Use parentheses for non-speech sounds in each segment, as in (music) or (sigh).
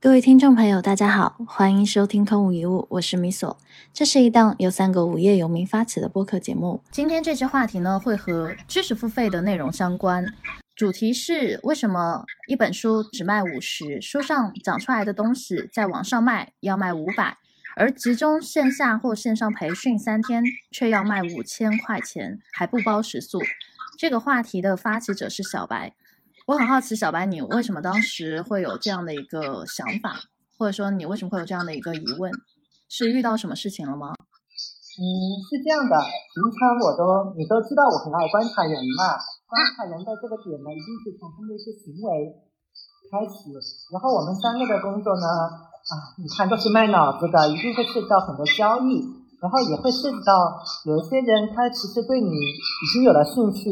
各位听众朋友，大家好，欢迎收听《空无一物》，我是米索。这是一档由三个无业游民发起的播客节目。今天这期话题呢，会和知识付费的内容相关。主题是为什么一本书只卖五十，书上讲出来的东西在网上卖要卖五百，而集中线下或线上培训三天却要卖五千块钱，还不包食宿。这个话题的发起者是小白。我很好奇，小白，你为什么当时会有这样的一个想法，或者说你为什么会有这样的一个疑问？是遇到什么事情了吗？嗯，是这样的，平常我都你都知道我很爱观察人嘛，观察人的这个点呢，一定是从他们的一些行为开始。然后我们三个的工作呢，啊，你看都是卖脑子的，一定会涉及到很多交易，然后也会涉及到有一些人他其实对你已经有了兴趣。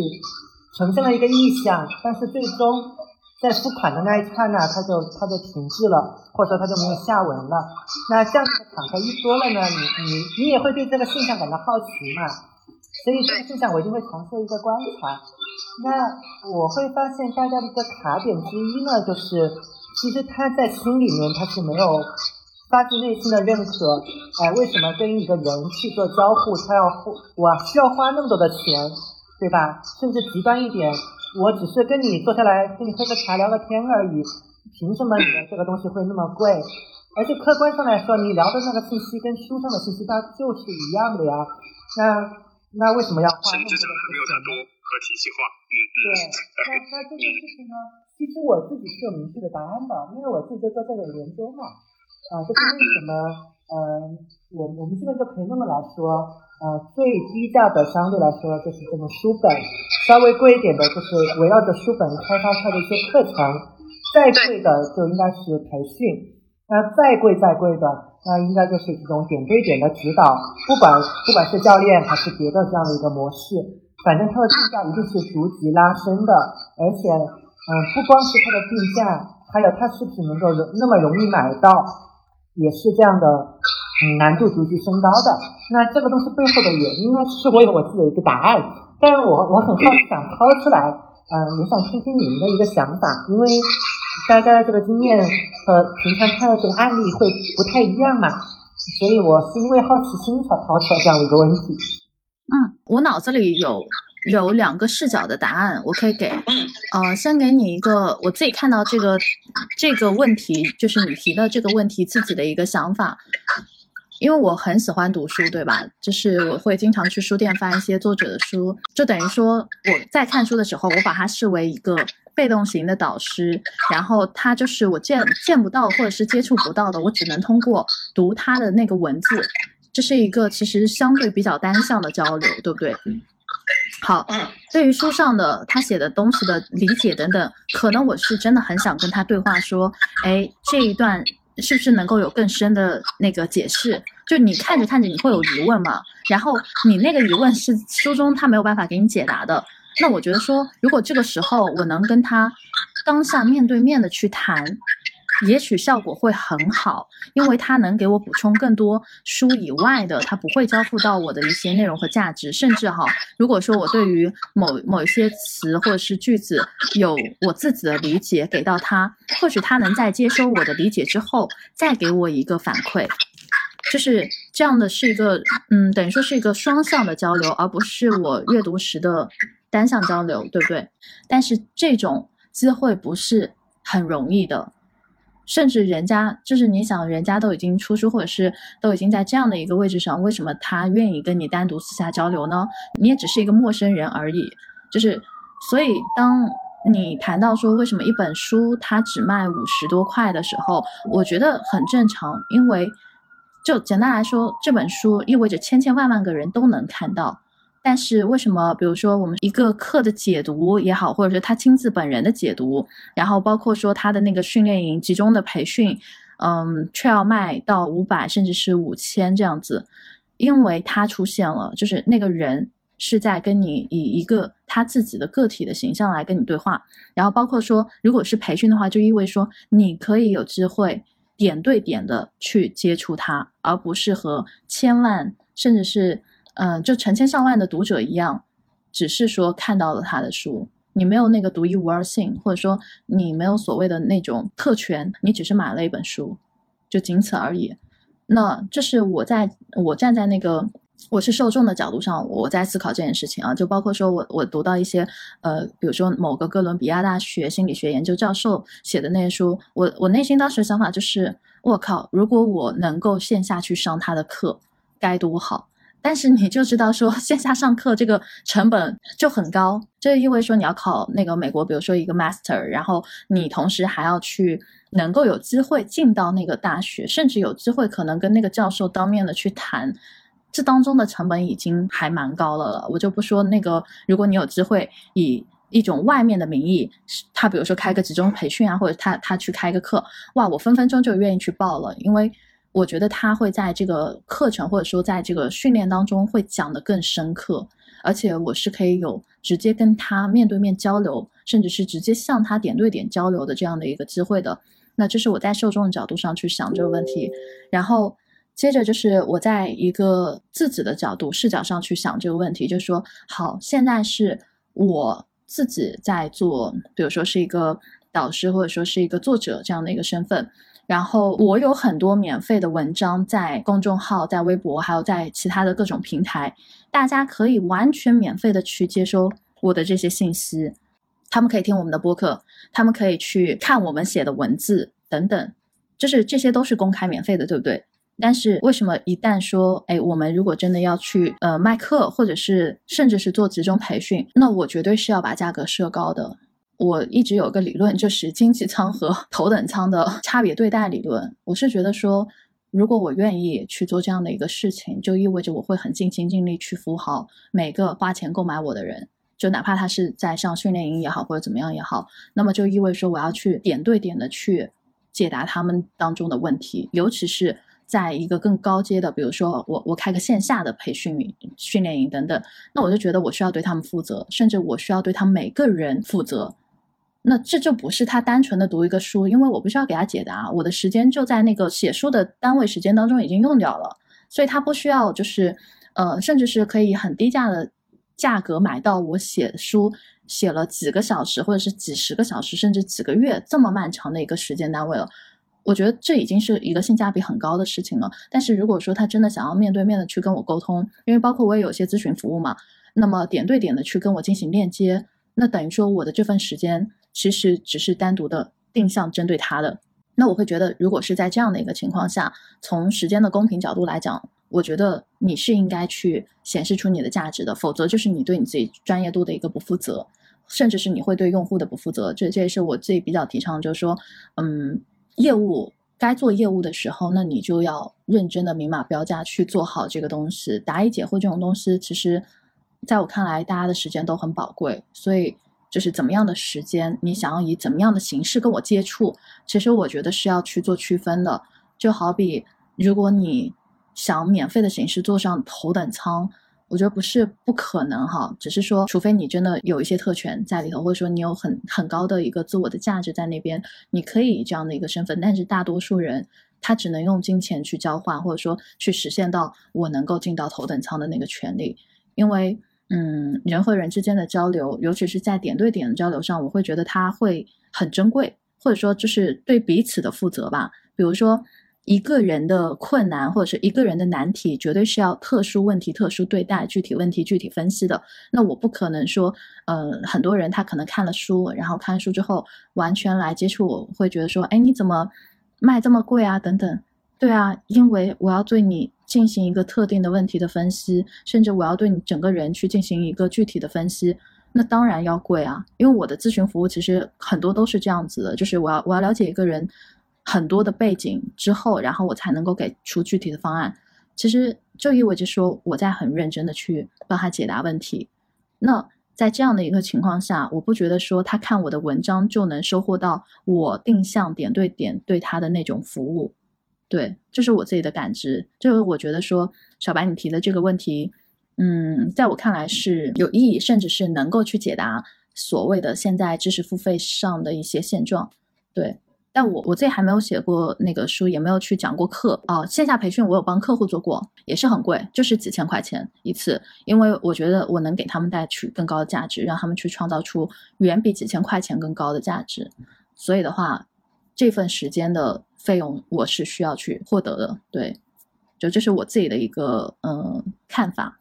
呈现了一个意向，但是最终在付款的那一刹那，他就他就停滞了，或者说他就没有下文了。那像这样子的场合一多了呢，你你你也会对这个现象感到好奇嘛？所以这个现象我一定会尝试一个观察。那我会发现大家的一个卡点之一呢，就是其实他在心里面他是没有发自内心的认可。哎，为什么跟一个人去做交互，他要我需要花那么多的钱？对吧？甚至极端一点，我只是跟你坐下来跟你喝个茶聊个天而已，凭什么你的这个东西会那么贵？而且客观上来说，你聊的那个信息跟书上的信息它就是一样的呀。那那为什么要花那么多的钱？没有太多和体系化。嗯嗯对，那那这件事情呢，其实我自己是有明确的答案的，因为我自己就做这个研究嘛。啊，这是为什么？嗯，我我们这边就可以那么来说。呃，最低价的相对来说就是这种书本，稍微贵一点的就是围绕着书本开发出来的一些课程，再贵的就应该是培训，那再贵再贵的，那应该就是这种点对点的指导，不管不管是教练还是别的这样的一个模式，反正它的定价一定是逐级拉升的，而且，嗯，不光是它的定价，还有它是不是能够那么容易买到，也是这样的。嗯，难度逐级升高的，那这个东西背后的原因呢？其实我有我自己的一个答案，但是我我很好奇，想抛出来，嗯，也想听听你们的一个想法，因为大家的这个经验和平常看到这个案例会不太一样嘛，所以我是因为好奇心才抛出来这样的一个问题。嗯，我脑子里有有两个视角的答案，我可以给，呃，先给你一个我自己看到这个这个问题，就是你提的这个问题自己的一个想法。因为我很喜欢读书，对吧？就是我会经常去书店翻一些作者的书，就等于说我在看书的时候，我把它视为一个被动型的导师，然后他就是我见见不到或者是接触不到的，我只能通过读他的那个文字，这是一个其实相对比较单向的交流，对不对？好，对于书上的他写的东西的理解等等，可能我是真的很想跟他对话，说，哎，这一段。是不是能够有更深的那个解释？就你看着看着你会有疑问嘛？然后你那个疑问是书中他没有办法给你解答的。那我觉得说，如果这个时候我能跟他当下面对面的去谈。也许效果会很好，因为它能给我补充更多书以外的，它不会交付到我的一些内容和价值。甚至哈，如果说我对于某某一些词或者是句子有我自己的理解给到他，或许他能在接收我的理解之后，再给我一个反馈，就是这样的是一个嗯，等于说是一个双向的交流，而不是我阅读时的单向交流，对不对？但是这种机会不是很容易的。甚至人家就是你想，人家都已经出书，或者是都已经在这样的一个位置上，为什么他愿意跟你单独私下交流呢？你也只是一个陌生人而已。就是，所以当你谈到说为什么一本书它只卖五十多块的时候，我觉得很正常，因为就简单来说，这本书意味着千千万万个人都能看到。但是为什么，比如说我们一个课的解读也好，或者说他亲自本人的解读，然后包括说他的那个训练营集中的培训，嗯，却要卖到五百甚至是五千这样子，因为他出现了，就是那个人是在跟你以一个他自己的个体的形象来跟你对话，然后包括说，如果是培训的话，就意味说你可以有机会点对点的去接触他，而不是和千万甚至是。嗯，就成千上万的读者一样，只是说看到了他的书，你没有那个独一无二性，或者说你没有所谓的那种特权，你只是买了一本书，就仅此而已。那这是我在我站在那个我是受众的角度上，我在思考这件事情啊，就包括说我我读到一些呃，比如说某个哥伦比亚大学心理学研究教授写的那些书，我我内心当时的想法就是，我靠，如果我能够线下去上他的课，该多好。但是你就知道说线下上课这个成本就很高，这意味着说你要考那个美国，比如说一个 master，然后你同时还要去能够有机会进到那个大学，甚至有机会可能跟那个教授当面的去谈，这当中的成本已经还蛮高了了。我就不说那个，如果你有机会以一种外面的名义，他比如说开个集中培训啊，或者他他去开个课，哇，我分分钟就愿意去报了，因为。我觉得他会在这个课程或者说在这个训练当中会讲得更深刻，而且我是可以有直接跟他面对面交流，甚至是直接向他点对点交流的这样的一个机会的。那这是我在受众的角度上去想这个问题，然后接着就是我在一个自己的角度视角上去想这个问题，就是说，好，现在是我自己在做，比如说是一个导师或者说是一个作者这样的一个身份。然后我有很多免费的文章在公众号、在微博，还有在其他的各种平台，大家可以完全免费的去接收我的这些信息。他们可以听我们的播客，他们可以去看我们写的文字等等，就是这些都是公开免费的，对不对？但是为什么一旦说，哎，我们如果真的要去呃卖课，或者是甚至是做集中培训，那我绝对是要把价格设高的。我一直有个理论，就是经济舱和头等舱的差别对待理论。我是觉得说，如果我愿意去做这样的一个事情，就意味着我会很尽心尽力去服务好每个花钱购买我的人，就哪怕他是在上训练营也好，或者怎么样也好，那么就意味着说我要去点对点的去解答他们当中的问题，尤其是在一个更高阶的，比如说我我开个线下的培训训练营等等，那我就觉得我需要对他们负责，甚至我需要对他们每个人负责。那这就不是他单纯的读一个书，因为我不需要给他解答，我的时间就在那个写书的单位时间当中已经用掉了，所以他不需要就是，呃，甚至是可以很低价的价格买到我写书写了几个小时或者是几十个小时甚至几个月这么漫长的一个时间单位了，我觉得这已经是一个性价比很高的事情了。但是如果说他真的想要面对面的去跟我沟通，因为包括我也有些咨询服务嘛，那么点对点的去跟我进行链接，那等于说我的这份时间。其实只是单独的定向针对他的，那我会觉得，如果是在这样的一个情况下，从时间的公平角度来讲，我觉得你是应该去显示出你的价值的，否则就是你对你自己专业度的一个不负责，甚至是你会对用户的不负责。这这也是我自己比较提倡，就是说，嗯，业务该做业务的时候，那你就要认真的明码标价去做好这个东西。答疑解惑这种东西，其实在我看来，大家的时间都很宝贵，所以。就是怎么样的时间，你想要以怎么样的形式跟我接触，其实我觉得是要去做区分的。就好比如果你想免费的形式坐上头等舱，我觉得不是不可能哈，只是说除非你真的有一些特权在里头，或者说你有很很高的一个自我的价值在那边，你可以以这样的一个身份。但是大多数人他只能用金钱去交换，或者说去实现到我能够进到头等舱的那个权利，因为。嗯，人和人之间的交流，尤其是在点对点的交流上，我会觉得它会很珍贵，或者说就是对彼此的负责吧。比如说，一个人的困难或者是一个人的难题，绝对是要特殊问题特殊对待，具体问题具体分析的。那我不可能说，呃，很多人他可能看了书，然后看书之后完全来接触我，会觉得说，哎，你怎么卖这么贵啊？等等。对啊，因为我要对你进行一个特定的问题的分析，甚至我要对你整个人去进行一个具体的分析，那当然要贵啊。因为我的咨询服务其实很多都是这样子的，就是我要我要了解一个人很多的背景之后，然后我才能够给出具体的方案。其实就意味着说我在很认真的去帮他解答问题。那在这样的一个情况下，我不觉得说他看我的文章就能收获到我定向点对点对他的那种服务。对，这是我自己的感知。就是我觉得说，小白你提的这个问题，嗯，在我看来是有意义，甚至是能够去解答所谓的现在知识付费上的一些现状。对，但我我自己还没有写过那个书，也没有去讲过课啊。线下培训我有帮客户做过，也是很贵，就是几千块钱一次。因为我觉得我能给他们带去更高的价值，让他们去创造出远比几千块钱更高的价值。所以的话，这份时间的费用我是需要去获得的。对，就这是我自己的一个嗯看法。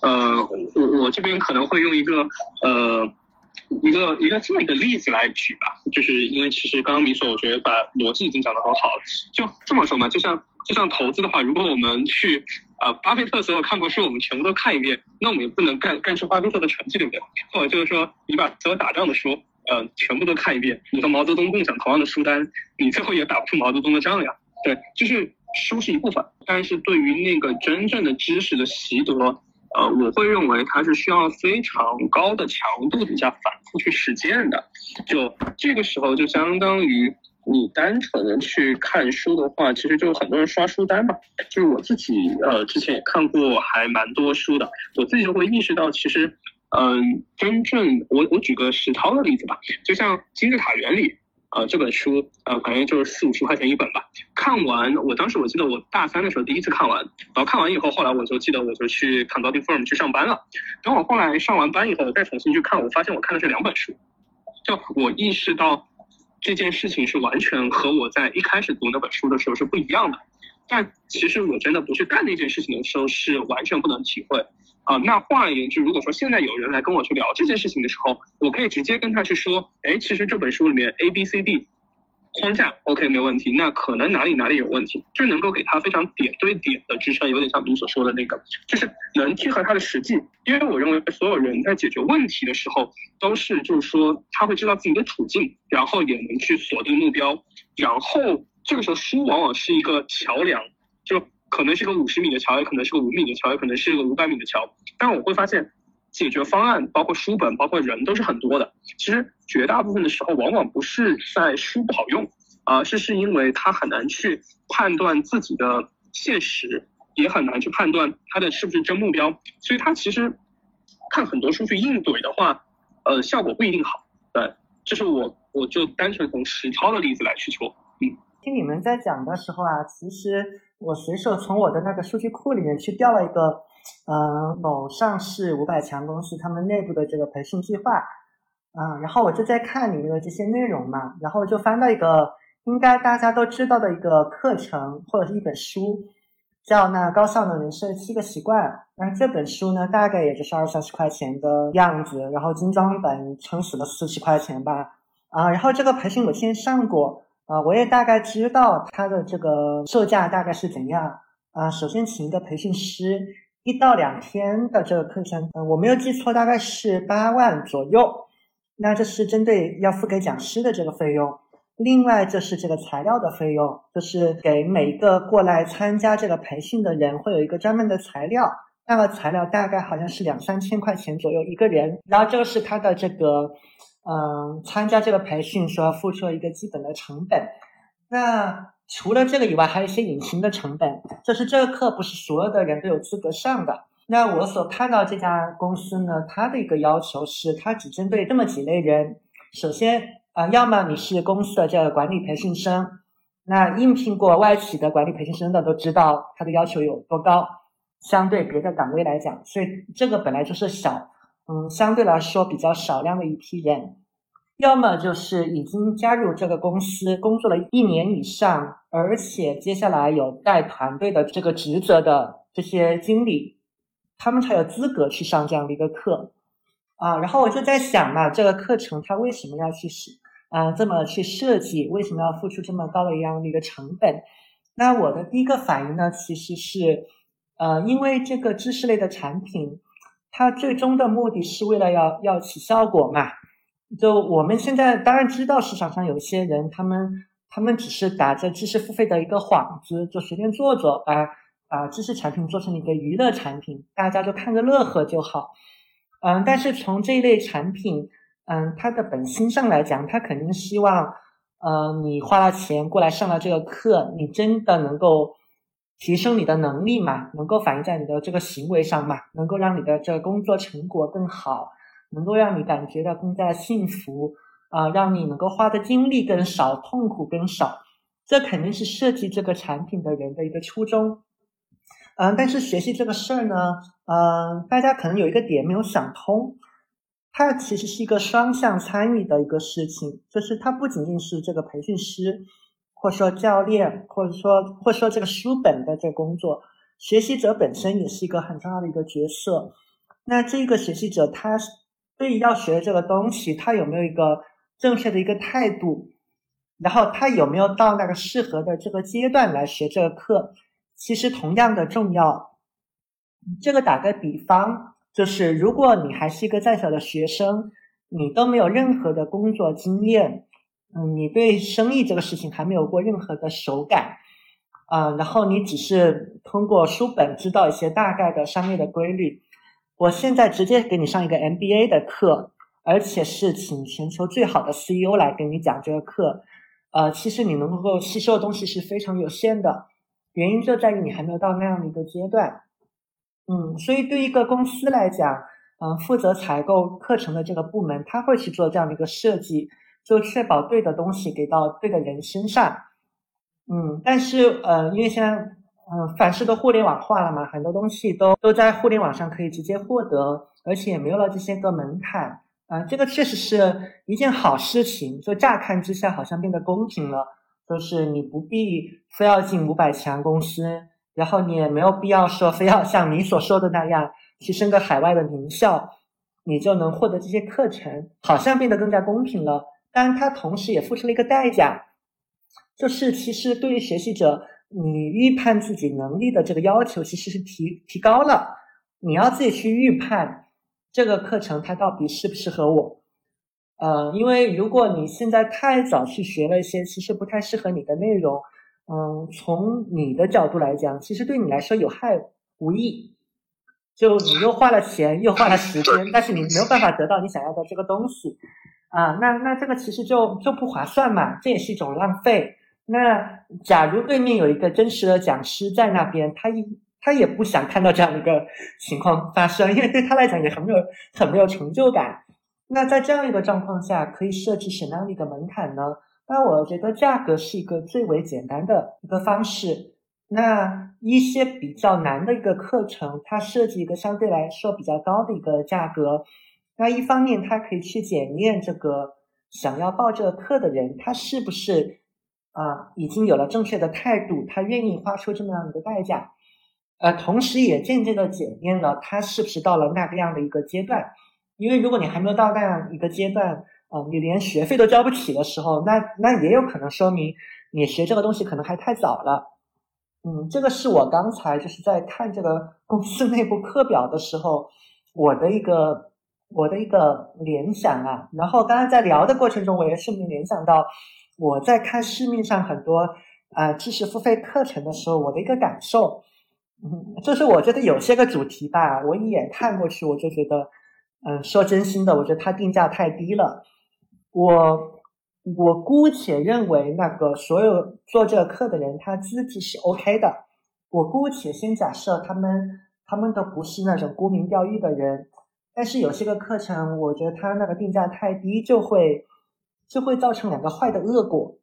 呃，我我这边可能会用一个呃。一个一个这么一个例子来举吧，就是因为其实刚刚米索我觉得把逻辑已经讲得很好了，就这么说嘛，就像就像投资的话，如果我们去呃巴菲特所有看过书我们全部都看一遍，那我们也不能干干出巴菲特的成绩，对不对？或者就是说你把所有打仗的书呃全部都看一遍，你和毛泽东共享同样的书单，你最后也打不出毛泽东的仗呀。对，就是书是一部分，但是对于那个真正的知识的习得。呃，我会认为它是需要非常高的强度底下反复去实践的，就这个时候就相当于你单纯的去看书的话，其实就很多人刷书单嘛。就是我自己呃之前也看过还蛮多书的，我自己就会意识到，其实嗯，真正我我举个实操的例子吧，就像金字塔原理。呃，这本书呃，反正就是四五十块钱一本吧。看完，我当时我记得我大三的时候第一次看完，然后看完以后，后来我就记得我就去 consulting firm 去上班了。等我后来上完班以后，我再重新去看，我发现我看的是两本书。就我意识到这件事情是完全和我在一开始读那本书的时候是不一样的。但其实我真的不去干那件事情的时候，是完全不能体会。啊，那换而言之，如果说现在有人来跟我去聊这件事情的时候，我可以直接跟他去说，哎，其实这本书里面 A B C D 框架 OK 没问题，那可能哪里哪里有问题，就能够给他非常点对点的支撑，有点像你所说的那个，就是能贴合他的实际。因为我认为所有人在解决问题的时候，都是就是说他会知道自己的处境，然后也能去锁定目标，然后这个时候书往往是一个桥梁，就。可能是个五十米的桥，也可能是个五米的桥，也可能是个五百米的桥。但我会发现，解决方案包括书本，包括人都是很多的。其实绝大部分的时候，往往不是在书不好用，而是是因为他很难去判断自己的现实，也很难去判断他的是不是真目标。所以他其实看很多书去硬怼的话，呃，效果不一定好。对，这是我我就单纯从实操的例子来去说。嗯，听你们在讲的时候啊，其实。我随手从我的那个数据库里面去调了一个，呃，某上市五百强公司他们内部的这个培训计划，啊，然后我就在看里面的这些内容嘛，然后就翻到一个应该大家都知道的一个课程或者是一本书，叫那高效能人生七个习惯，那这本书呢大概也就是二三十块钱的样子，然后精装本撑死了四十块钱吧，啊，然后这个培训我先上过。啊，我也大概知道它的这个售价大概是怎样啊。首先请一个培训师，一到两天的这个课程，呃，我没有记错，大概是八万左右。那这是针对要付给讲师的这个费用。另外，这是这个材料的费用，就是给每一个过来参加这个培训的人会有一个专门的材料，那个材料大概好像是两三千块钱左右一个人。然后这个是他的这个。嗯，参加这个培训需要付出一个基本的成本。那除了这个以外，还有一些隐形的成本，就是这个课不是所有的人都有资格上的。那我所看到这家公司呢，它的一个要求是，它只针对这么几类人。首先，啊，要么你是公司的这个管理培训生，那应聘过外企的管理培训生的都知道，它的要求有多高，相对别的岗位来讲，所以这个本来就是小。嗯，相对来说比较少量的一批人，要么就是已经加入这个公司工作了一年以上，而且接下来有带团队的这个职责的这些经理，他们才有资格去上这样的一个课啊。然后我就在想嘛，这个课程它为什么要去使啊这么去设计？为什么要付出这么高的一样的一个成本？那我的第一个反应呢，其实是呃，因为这个知识类的产品。它最终的目的是为了要要起效果嘛？就我们现在当然知道市场上有些人，他们他们只是打着知识付费的一个幌子，就随便做做，把把知识产品做成一个娱乐产品，大家就看个乐呵就好。嗯，但是从这一类产品，嗯，它的本心上来讲，它肯定希望，呃，你花了钱过来上了这个课，你真的能够。提升你的能力嘛，能够反映在你的这个行为上嘛，能够让你的这个工作成果更好，能够让你感觉到更加幸福，啊，让你能够花的精力更少，痛苦更少。这肯定是设计这个产品的人的一个初衷。嗯，但是学习这个事儿呢，嗯，大家可能有一个点没有想通，它其实是一个双向参与的一个事情，就是它不仅仅是这个培训师，或者说教练，或者说或者说这个书本的这工作，学习者本身也是一个很重要的一个角色。那这个学习者他对于要学的这个东西，他有没有一个正确的一个态度？然后他有没有到那个适合的这个阶段来学这个课？其实同样的重要。这个打个比方，就是如果你还是一个在校的学生，你都没有任何的工作经验，嗯，你对生意这个事情还没有过任何的手感，啊，然后你只是通过书本知道一些大概的商业的规律。我现在直接给你上一个 MBA 的课，而且是请全球最好的 CEO 来给你讲这个课，呃，其实你能够吸收的东西是非常有限的。原因就在于你还没有到那样的一个阶段，嗯，所以对于一个公司来讲，嗯，负责采购课程的这个部门，他会去做这样的一个设计，就确保对的东西给到对的人身上，嗯，但是呃，因为现在嗯，凡事都互联网化了嘛，很多东西都都在互联网上可以直接获得，而且也没有了这些个门槛，啊，这个确实是一件好事情，就乍看之下好像变得公平了。就是你不必非要进五百强公司，然后你也没有必要说非要像你所说的那样去升个海外的名校，你就能获得这些课程，好像变得更加公平了。当然，它同时也付出了一个代价，就是其实对于学习者，你预判自己能力的这个要求其实是提提高了，你要自己去预判这个课程它到底适不适合我。呃，因为如果你现在太早去学了一些其实不太适合你的内容，嗯，从你的角度来讲，其实对你来说有害无益。就你又花了钱，又花了时间，但是你没有办法得到你想要的这个东西，啊，那那这个其实就就不划算嘛，这也是一种浪费。那假如对面有一个真实的讲师在那边，他一他也不想看到这样的一个情况发生，因为对他来讲也很没有很没有成就感。那在这样一个状况下，可以设置什么样的一个门槛呢？那我觉得价格是一个最为简单的一个方式。那一些比较难的一个课程，它设计一个相对来说比较高的一个价格。那一方面，他可以去检验这个想要报这个课的人，他是不是啊已经有了正确的态度，他愿意花出这么样的一个代价。呃，同时也间接的检验了他是不是到了那个样的一个阶段。因为如果你还没有到那样一个阶段，啊，你连学费都交不起的时候，那那也有可能说明你学这个东西可能还太早了。嗯，这个是我刚才就是在看这个公司内部课表的时候，我的一个我的一个联想啊。然后刚刚在聊的过程中，我也顺便联想到我在看市面上很多啊知识付费课程的时候，我的一个感受，嗯，就是我觉得有些个主题吧，我一眼看过去，我就觉得。嗯，说真心的，我觉得它定价太低了。我我姑且认为，那个所有做这个课的人，他资质是 OK 的。我姑且先假设他们他们都不是那种沽名钓誉的人，但是有些个课程，我觉得它那个定价太低，就会就会造成两个坏的恶果。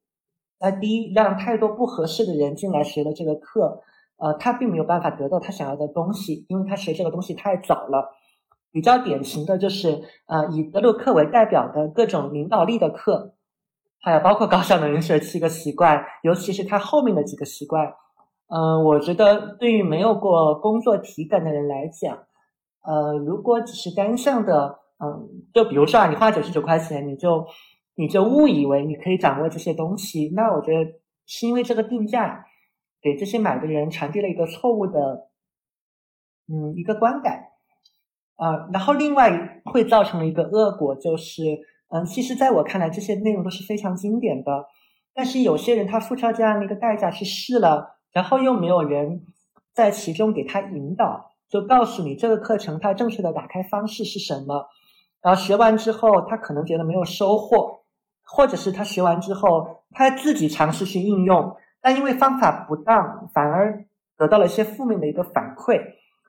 那第一，让太多不合适的人进来学了这个课，呃，他并没有办法得到他想要的东西，因为他学这个东西太早了。比较典型的就是，呃，以德鲁克为代表的各种领导力的课，还有包括高效能人士七个习惯，尤其是他后面的几个习惯，嗯，我觉得对于没有过工作体感的人来讲，呃，如果只是单向的，嗯，就比如说啊，你花九十九块钱，你就你就误以为你可以掌握这些东西，那我觉得是因为这个定价给这些买的人传递了一个错误的，嗯，一个观感。啊，然后另外会造成一个恶果，就是，嗯，其实在我看来，这些内容都是非常经典的，但是有些人他付出这样的一个代价去试了，然后又没有人在其中给他引导，就告诉你这个课程它正确的打开方式是什么，然后学完之后他可能觉得没有收获，或者是他学完之后他自己尝试去应用，但因为方法不当，反而得到了一些负面的一个反馈。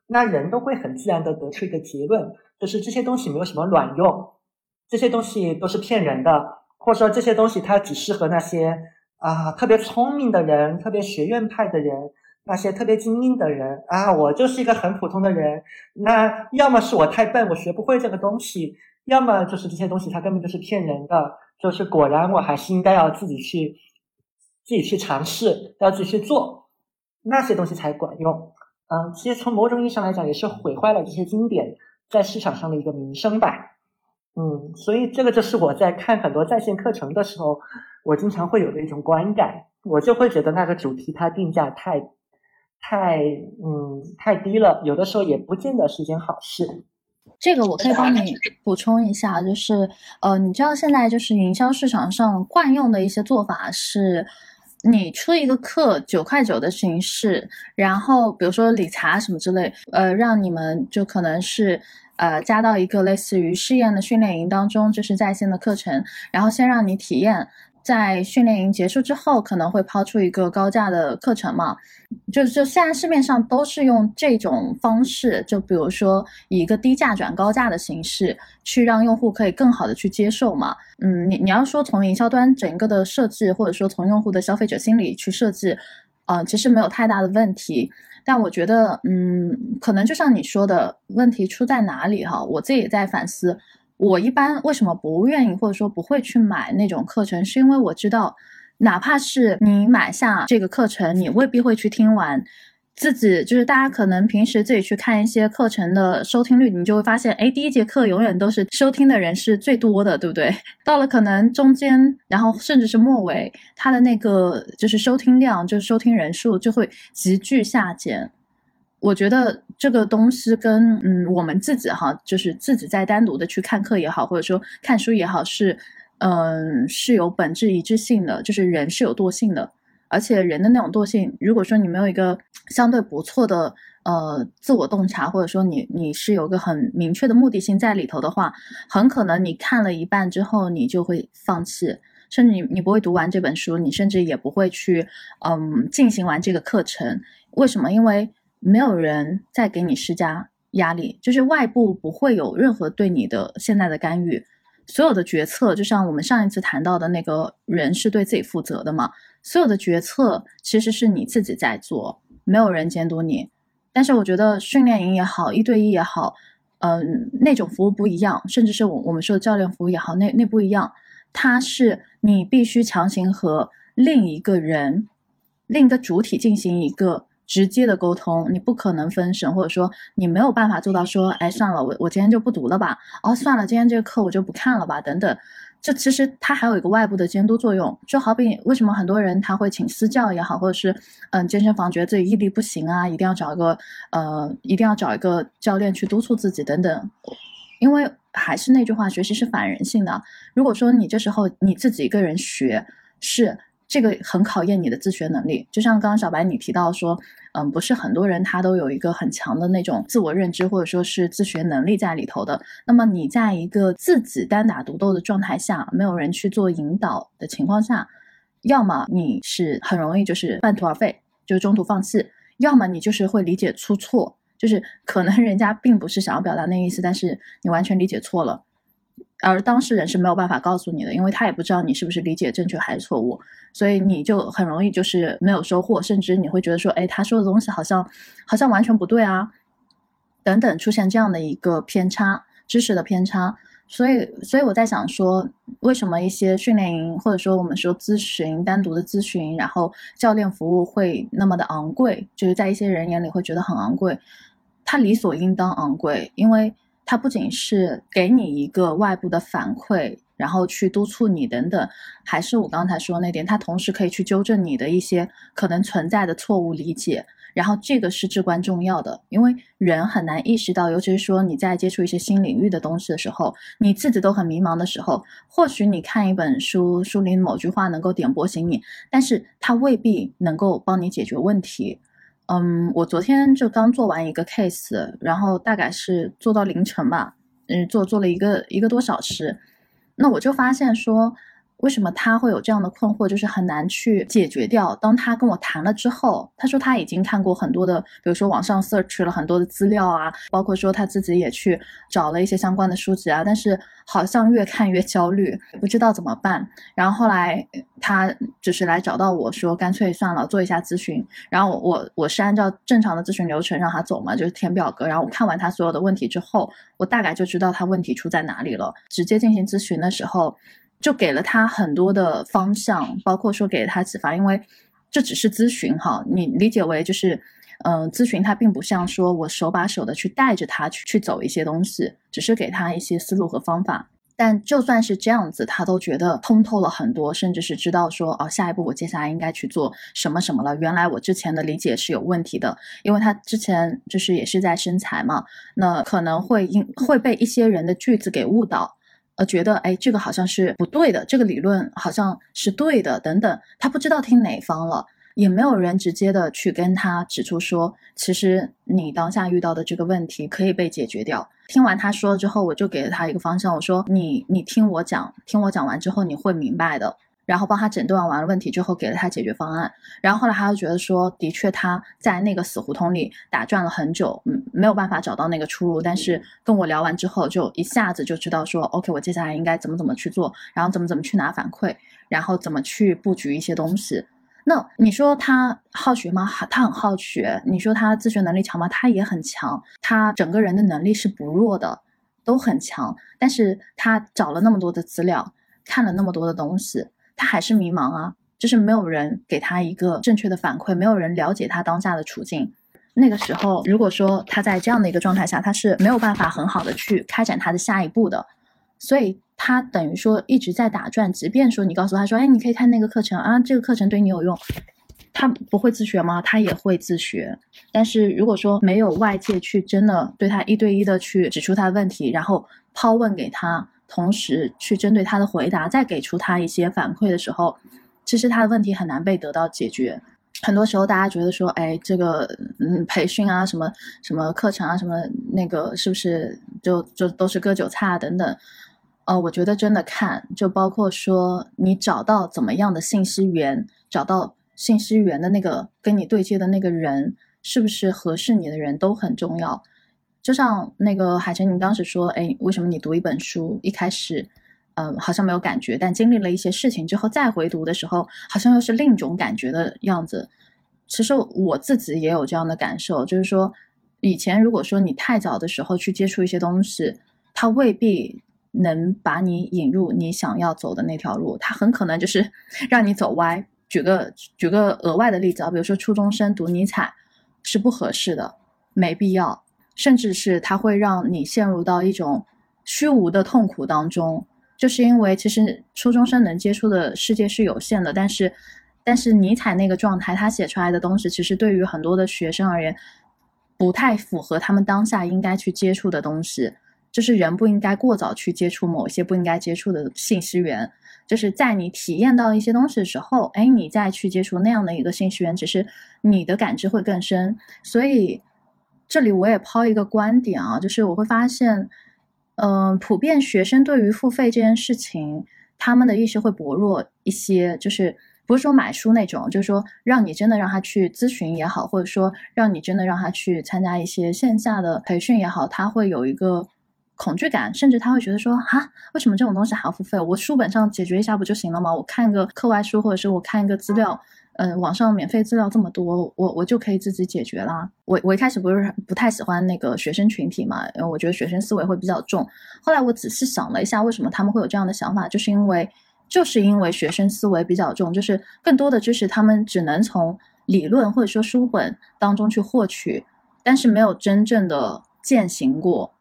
那人都会很自然的得出一个结论，就是这些东西没有什么卵用，这些东西都是骗人的，或者说这些东西它只适合那些啊特别聪明的人、特别学院派的人、那些特别精英的人啊。我就是一个很普通的人，那要么是我太笨，我学不会这个东西；要么就是这些东西它根本就是骗人的。就是果然我还是应该要自己去自己去尝试，要自己去做那些东西才管用。嗯，其实从某种意义上来讲，也是毁坏了这些经典在市场上的一个名声吧。嗯，所以这个就是我在看很多在线课程的时候，我经常会有的一种观感，我就会觉得那个主题它定价太太嗯太低了，有的时候也不见得是件好事。这个我可以帮你补充一下，就是呃，你知道现在就是营销市场上惯用的一些做法是。你出一个课九块九的形式，然后比如说理财什么之类，呃，让你们就可能是呃加到一个类似于试验的训练营当中，就是在线的课程，然后先让你体验。在训练营结束之后，可能会抛出一个高价的课程嘛？就就现在市面上都是用这种方式，就比如说以一个低价转高价的形式，去让用户可以更好的去接受嘛。嗯，你你要说从营销端整个的设置，或者说从用户的消费者心理去设置，呃，其实没有太大的问题。但我觉得，嗯，可能就像你说的问题出在哪里哈？我自己也在反思。我一般为什么不愿意或者说不会去买那种课程，是因为我知道，哪怕是你买下这个课程，你未必会去听完。自己就是大家可能平时自己去看一些课程的收听率，你就会发现，哎，第一节课永远都是收听的人是最多的，对不对？(laughs) 到了可能中间，然后甚至是末尾，它的那个就是收听量，就是收听人数就会急剧下减。我觉得这个东西跟嗯我们自己哈，就是自己在单独的去看课也好，或者说看书也好，是嗯是有本质一致性的，就是人是有惰性的，而且人的那种惰性，如果说你没有一个相对不错的呃自我洞察，或者说你你是有个很明确的目的性在里头的话，很可能你看了一半之后，你就会放弃，甚至你你不会读完这本书，你甚至也不会去嗯进行完这个课程。为什么？因为没有人在给你施加压力，就是外部不会有任何对你的现在的干预，所有的决策就像我们上一次谈到的那个人是对自己负责的嘛，所有的决策其实是你自己在做，没有人监督你。但是我觉得训练营也好，一对一也好，嗯，那种服务不一样，甚至是我我们说的教练服务也好，那那不一样，它是你必须强行和另一个人、另一个主体进行一个。直接的沟通，你不可能分神，或者说你没有办法做到说，哎，算了，我我今天就不读了吧，哦，算了，今天这个课我就不看了吧，等等。这其实它还有一个外部的监督作用，就好比为什么很多人他会请私教也好，或者是嗯健身房觉得自己毅力不行啊，一定要找一个呃，一定要找一个教练去督促自己等等。因为还是那句话，学习是反人性的。如果说你这时候你自己一个人学是。这个很考验你的自学能力，就像刚刚小白你提到说，嗯，不是很多人他都有一个很强的那种自我认知或者说是自学能力在里头的。那么你在一个自己单打独斗的状态下，没有人去做引导的情况下，要么你是很容易就是半途而废，就是中途放弃；要么你就是会理解出错，就是可能人家并不是想要表达那意思，但是你完全理解错了。而当事人是没有办法告诉你的，因为他也不知道你是不是理解正确还是错误，所以你就很容易就是没有收获，甚至你会觉得说，哎，他说的东西好像好像完全不对啊，等等，出现这样的一个偏差，知识的偏差。所以，所以我在想说，为什么一些训练营或者说我们说咨询单独的咨询，然后教练服务会那么的昂贵，就是在一些人眼里会觉得很昂贵，它理所应当昂贵，因为。它不仅是给你一个外部的反馈，然后去督促你等等，还是我刚才说那点，它同时可以去纠正你的一些可能存在的错误理解，然后这个是至关重要的，因为人很难意识到，尤其是说你在接触一些新领域的东西的时候，你自己都很迷茫的时候，或许你看一本书，书里某句话能够点拨醒你，但是它未必能够帮你解决问题。嗯，我昨天就刚做完一个 case，然后大概是做到凌晨吧，嗯，做做了一个一个多小时，那我就发现说，为什么他会有这样的困惑，就是很难去解决掉。当他跟我谈了之后，他说他已经看过很多的，比如说网上 search 了很多的资料啊，包括说他自己也去找了一些相关的书籍啊，但是好像越看越焦虑，不知道怎么办。然后后来他就是来找到我说，干脆算了，做一下咨询。然后我我我是按照正常的咨询流程让他走嘛，就是填表格。然后我看完他所有的问题之后，我大概就知道他问题出在哪里了。直接进行咨询的时候。就给了他很多的方向，包括说给了他启发，因为这只是咨询哈，你理解为就是，嗯，咨询它并不像说我手把手的去带着他去去走一些东西，只是给他一些思路和方法。但就算是这样子，他都觉得通透了很多，甚至是知道说哦，下一步我接下来应该去做什么什么了。原来我之前的理解是有问题的，因为他之前就是也是在生财嘛，那可能会因会被一些人的句子给误导。呃，觉得哎，这个好像是不对的，这个理论好像是对的，等等，他不知道听哪方了，也没有人直接的去跟他指出说，其实你当下遇到的这个问题可以被解决掉。听完他说了之后，我就给了他一个方向，我说你你听我讲，听我讲完之后你会明白的。然后帮他诊断完了问题之后，给了他解决方案。然后后来他又觉得说，的确他在那个死胡同里打转了很久，嗯，没有办法找到那个出路。但是跟我聊完之后，就一下子就知道说，OK，我接下来应该怎么怎么去做，然后怎么怎么去拿反馈，然后怎么去布局一些东西。那你说他好学吗？他很好学。你说他自学能力强吗？他也很强。他整个人的能力是不弱的，都很强。但是他找了那么多的资料，看了那么多的东西。他还是迷茫啊，就是没有人给他一个正确的反馈，没有人了解他当下的处境。那个时候，如果说他在这样的一个状态下，他是没有办法很好的去开展他的下一步的。所以，他等于说一直在打转。即便说你告诉他说，哎，你可以看那个课程啊，这个课程对你有用，他不会自学吗？他也会自学。但是如果说没有外界去真的对他一对一的去指出他的问题，然后抛问给他。同时去针对他的回答，再给出他一些反馈的时候，其实他的问题很难被得到解决。很多时候，大家觉得说，哎，这个嗯，培训啊，什么什么课程啊，什么那个，是不是就就都是割韭菜啊等等？呃，我觉得真的看，就包括说你找到怎么样的信息源，找到信息源的那个跟你对接的那个人，是不是合适你的人都很重要。就像那个海晨，你当时说，哎，为什么你读一本书一开始，呃，好像没有感觉，但经历了一些事情之后再回读的时候，好像又是另一种感觉的样子。其实我自己也有这样的感受，就是说，以前如果说你太早的时候去接触一些东西，它未必能把你引入你想要走的那条路，它很可能就是 (laughs) 让你走歪。举个举个额外的例子啊，比如说初中生读尼采是不合适的，没必要。甚至是它会让你陷入到一种虚无的痛苦当中，就是因为其实初中生能接触的世界是有限的，但是，但是尼采那个状态，他写出来的东西，其实对于很多的学生而言，不太符合他们当下应该去接触的东西。就是人不应该过早去接触某些不应该接触的信息源，就是在你体验到一些东西的时候，哎，你再去接触那样的一个信息源，只是你的感知会更深，所以。这里我也抛一个观点啊，就是我会发现，嗯，普遍学生对于付费这件事情，他们的意识会薄弱一些，就是不是说买书那种，就是说让你真的让他去咨询也好，或者说让你真的让他去参加一些线下的培训也好，他会有一个恐惧感，甚至他会觉得说，哈，为什么这种东西还要付费？我书本上解决一下不就行了吗？我看个课外书，或者是我看一个资料。嗯，网上免费资料这么多，我我就可以自己解决啦。我我一开始不是不太喜欢那个学生群体嘛，因为我觉得学生思维会比较重。后来我仔细想了一下，为什么他们会有这样的想法，就是因为就是因为学生思维比较重，就是更多的知识他们只能从理论或者说书本当中去获取，但是没有真正的践行过，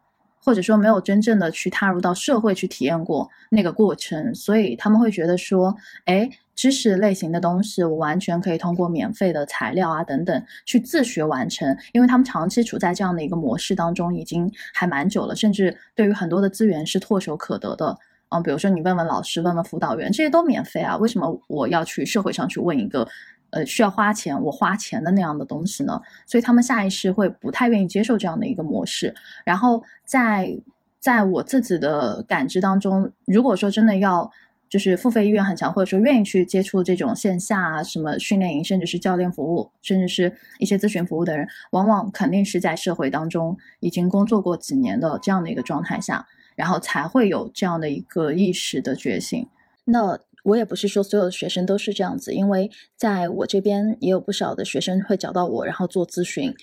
或者说没有真正的去踏入到社会去体验过那个过程，所以他们会觉得说，哎。知识类型的东西，我完全可以通过免费的材料啊等等去自学完成，因为他们长期处在这样的一个模式当中，已经还蛮久了，甚至对于很多的资源是唾手可得的。嗯，比如说你问问老师，问问辅导员，这些都免费啊，为什么我要去社会上去问一个，呃，需要花钱，我花钱的那样的东西呢？所以他们下意识会不太愿意接受这样的一个模式。然后在在我自己的感知当中，如果说真的要。就是付费意愿很强，或者说愿意去接触这种线下啊什么训练营，甚至是教练服务，甚至是一些咨询服务的人，往往肯定是在社会当中已经工作过几年的这样的一个状态下，然后才会有这样的一个意识的觉醒。那我也不是说所有的学生都是这样子，因为在我这边也有不少的学生会找到我，然后做咨询。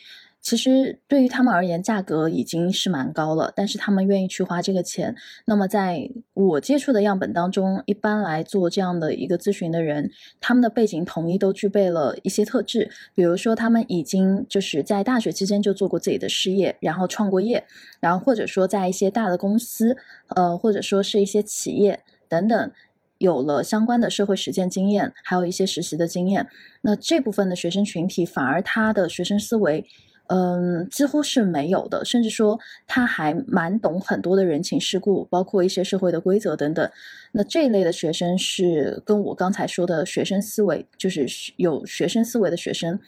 其实对于他们而言，价格已经是蛮高了，但是他们愿意去花这个钱。那么在我接触的样本当中，一般来做这样的一个咨询的人，他们的背景统一都具备了一些特质，比如说他们已经就是在大学期间就做过自己的事业，然后创过业，然后或者说在一些大的公司，呃，或者说是一些企业等等。有了相关的社会实践经验，还有一些实习的经验，那这部分的学生群体反而他的学生思维，嗯，几乎是没有的，甚至说他还蛮懂很多的人情世故，包括一些社会的规则等等。那这一类的学生是跟我刚才说的学生思维，就是有学生思维的学生，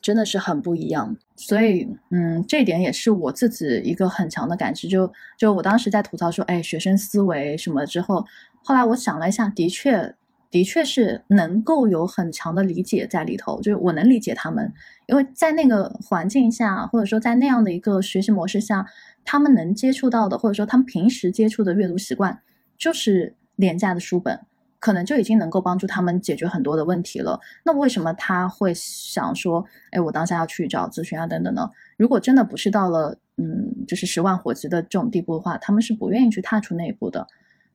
真的是很不一样。所以，嗯，这点也是我自己一个很强的感知。就就我当时在吐槽说，哎，学生思维什么之后。后来我想了一下，的确，的确是能够有很强的理解在里头，就是我能理解他们，因为在那个环境下，或者说在那样的一个学习模式下，他们能接触到的，或者说他们平时接触的阅读习惯，就是廉价的书本，可能就已经能够帮助他们解决很多的问题了。那为什么他会想说，哎，我当下要去找咨询啊，等等呢？如果真的不是到了，嗯，就是十万火急的这种地步的话，他们是不愿意去踏出那一步的。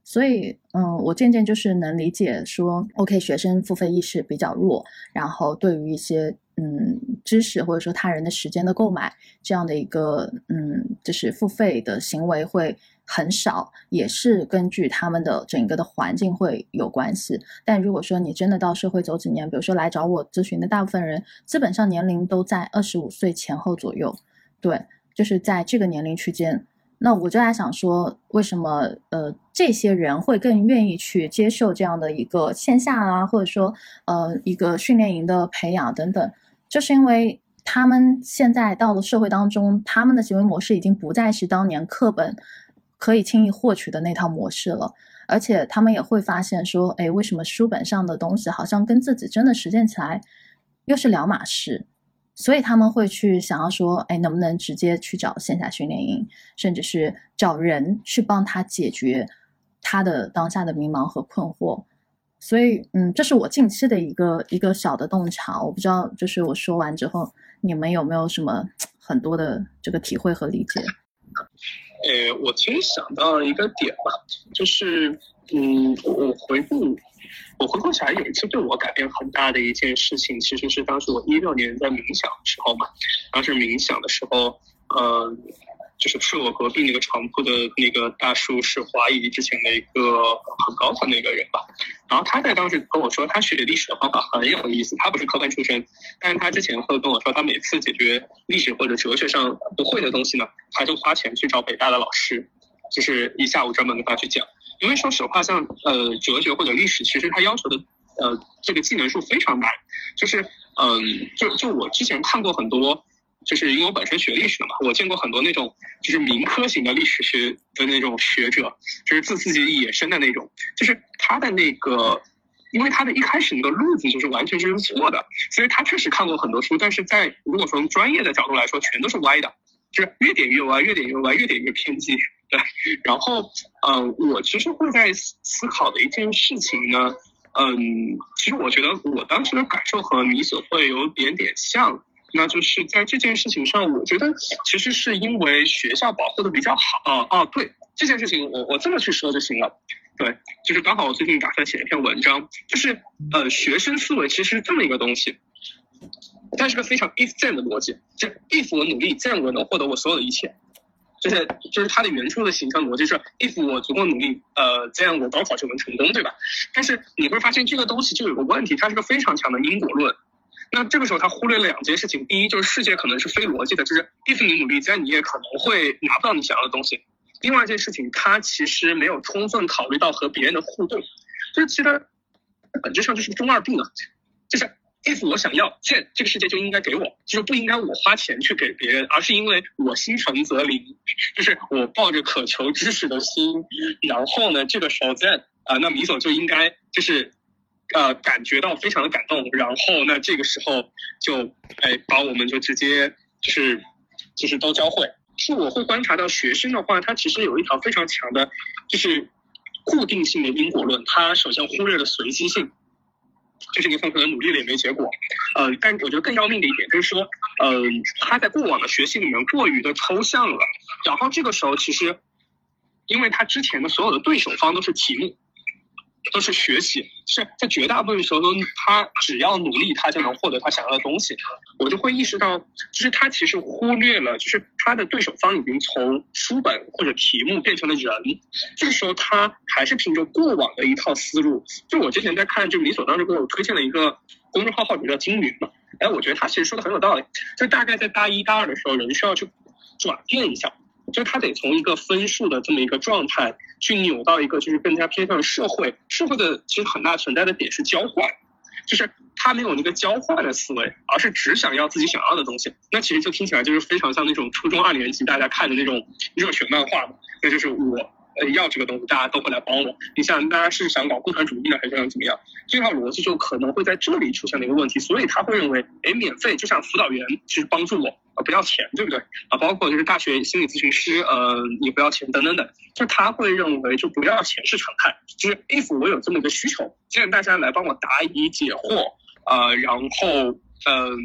所以，嗯，我渐渐就是能理解说，OK，学生付费意识比较弱，然后对于一些嗯知识或者说他人的时间的购买这样的一个嗯就是付费的行为会很少，也是根据他们的整个的环境会有关系。但如果说你真的到社会走几年，比如说来找我咨询的大部分人，基本上年龄都在二十五岁前后左右，对，就是在这个年龄区间。那我就在想说，为什么呃这些人会更愿意去接受这样的一个线下啊，或者说呃一个训练营的培养等等，就是因为他们现在到了社会当中，他们的行为模式已经不再是当年课本可以轻易获取的那套模式了，而且他们也会发现说，哎，为什么书本上的东西好像跟自己真的实践起来又是两码事？所以他们会去想要说，哎，能不能直接去找线下训练营，甚至是找人去帮他解决他的当下的迷茫和困惑。所以，嗯，这是我近期的一个一个小的洞察。我不知道，就是我说完之后，你们有没有什么很多的这个体会和理解？呃，我其实想到一个点吧，就是，嗯，我回顾。我回顾起来，有一次对我改变很大的一件事情，其实是当时我一六年在冥想的时候嘛。当时冥想的时候，呃，就是睡我隔壁那个床铺的那个大叔是华谊之前的一个很高层的一个人吧。然后他在当时跟我说，他学历史的方法很有意思。他不是科班出身，但是他之前会跟我说，他每次解决历史或者哲学上不会的东西呢，他就花钱去找北大的老师，就是一下午专门跟他去讲。因为说实话，像呃哲学或者历史，其实它要求的呃这个技能数非常难。就是嗯，就就我之前看过很多，就是因为我本身学历史的嘛，我见过很多那种就是民科型的历史学的那种学者，就是自自己野生的那种，就是他的那个，因为他的一开始那个路子就是完全就是错的，所以他确实看过很多书，但是在如果从专业的角度来说，全都是歪的，就是越点越歪，越点越歪，越点越偏激。对，然后，嗯，我其实会在思考的一件事情呢，嗯，其实我觉得我当时的感受和你所会有点点像，那就是在这件事情上，我觉得其实是因为学校保护的比较好，哦哦，对，这件事情我我这么去说就行了，对，就是刚好我最近打算写一篇文章，就是呃，学生思维其实是这么一个东西，它是个非常 if then 的逻辑，就 if 我努力，then 我能获得我所有的一切。就是就是它的原初的形成逻辑是，if 我足够努力，呃，这样我高考就能成功，对吧？但是你会发现这个东西就有个问题，它是个非常强的因果论。那这个时候它忽略了两件事情，第一就是世界可能是非逻辑的，就是 if 你努力，这样你也可能会拿不到你想要的东西。另外一件事情，它其实没有充分考虑到和别人的互动，就是其实本质上就是中二病啊，就是。If 我想要，现这个世界就应该给我，就是不应该我花钱去给别人，而是因为我心诚则灵，就是我抱着渴求知识的心，然后呢，这个时候 then 呃，那米总就应该就是呃感觉到非常的感动，然后那这个时候就哎把我们就直接就是就是都教会。是我会观察到学生的话，他其实有一条非常强的，就是固定性的因果论。他首先忽略了随机性，就是你很可能努力了也没结果。呃，但我觉得更要命的一点就是说，呃，他在过往的学习里面过于的抽象了。然后这个时候其实，因为他之前的所有的对手方都是题目。都是学习，是在绝大部分时候都，他只要努力，他就能获得他想要的东西。我就会意识到，就是他其实忽略了，就是他的对手方已经从书本或者题目变成了人。这个时候，他还是凭着过往的一套思路。就我之前在看，就理所当时给我推荐了一个公众号，号名叫金鱼嘛。哎，我觉得他其实说的很有道理。就大概在大一、大二的时候，人需要去转变一下。就他得从一个分数的这么一个状态，去扭到一个就是更加偏向社会，社会的其实很大存在的点是交换，就是他没有那个交换的思维，而是只想要自己想要的东西。那其实就听起来就是非常像那种初中二年级大家看的那种热血漫画嘛，那就是我。要这个东西，大家都会来帮我。你想，大家是想搞共产主义呢，还是想怎么样？这套逻辑就可能会在这里出现了一个问题，所以他会认为，哎，免费就像辅导员其实帮助我，不要钱，对不对？啊，包括就是大学心理咨询师，呃，你不要钱等等等，就他会认为就不要钱是常态，就是 if 我有这么一个需求，既然大家来帮我答疑解惑，呃，然后。嗯，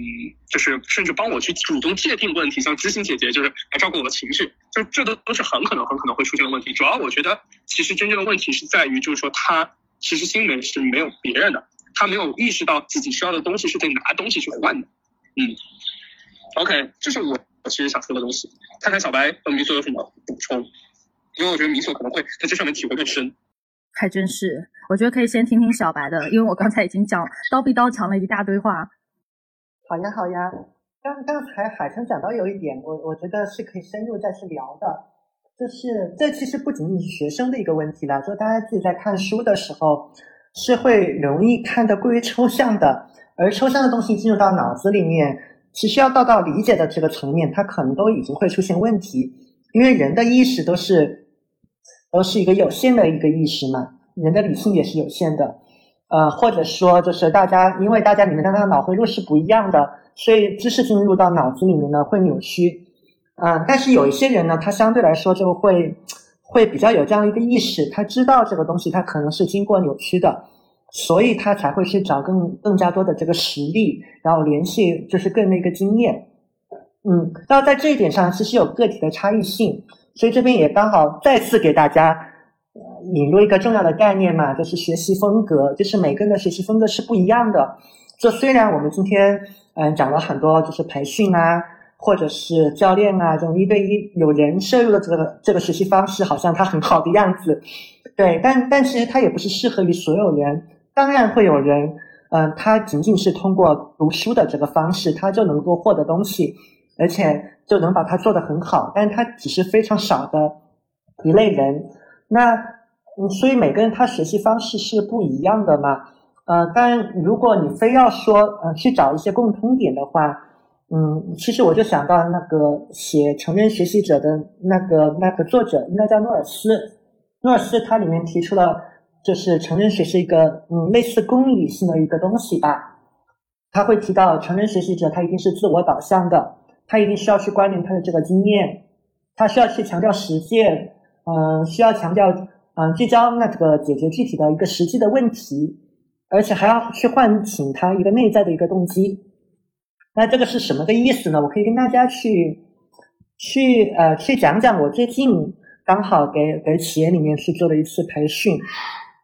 就是甚至帮我去主动界定问题，像知心姐姐就是来照顾我的情绪，就这都都是很可能很可能会出现的问题。主要我觉得，其实真正的问题是在于，就是说他其实心里面是没有别人的，他没有意识到自己需要的东西是得拿东西去换的。嗯，OK，这是我我其实想说的东西。看看小白和米索有什么补充，因为我觉得米索可能会在这上面体会更深。还真是，我觉得可以先听听小白的，因为我刚才已经讲刀逼刀强了一大堆话。好呀，好呀。刚刚才海生讲到有一点，我我觉得是可以深入再去聊的，就是这其实不仅仅是学生的一个问题了，就大家自己在看书的时候是会容易看得过于抽象的，而抽象的东西进入到脑子里面，其实要到到理解的这个层面，它可能都已经会出现问题，因为人的意识都是都是一个有限的一个意识嘛，人的理性也是有限的。呃，或者说就是大家，因为大家里面的那个脑回路是不一样的，所以知识进入到脑子里面呢会扭曲。嗯，但是有一些人呢，他相对来说就会会比较有这样一个意识，他知道这个东西它可能是经过扭曲的，所以他才会去找更更加多的这个实例，然后联系就是更那个经验。嗯，那在这一点上其实有个体的差异性，所以这边也刚好再次给大家。引入一个重要的概念嘛，就是学习风格，就是每个人的学习风格是不一样的。就虽然我们今天嗯讲了很多，就是培训啊，或者是教练啊这种一对一有人摄入的这个这个学习方式，好像它很好的样子，对，但但其实它也不是适合于所有人。当然会有人，嗯，他仅仅是通过读书的这个方式，他就能够获得东西，而且就能把它做得很好，但他只是非常少的一类人。那嗯，所以每个人他学习方式是不一样的嘛。呃，但，如果你非要说呃去找一些共通点的话，嗯，其实我就想到那个写成人学习者的那个那个作者，应该叫诺尔斯。诺尔斯他里面提出了，就是成人学是一个嗯类似公理性的一个东西吧。他会提到成人学习者他一定是自我导向的，他一定需要去关联他的这个经验，他需要去强调实践。嗯，需要强调，嗯，聚焦那个解决具体的一个实际的问题，而且还要去唤醒他一个内在的一个动机。那这个是什么个意思呢？我可以跟大家去，去呃去讲讲。我最近刚好给给企业里面去做了一次培训，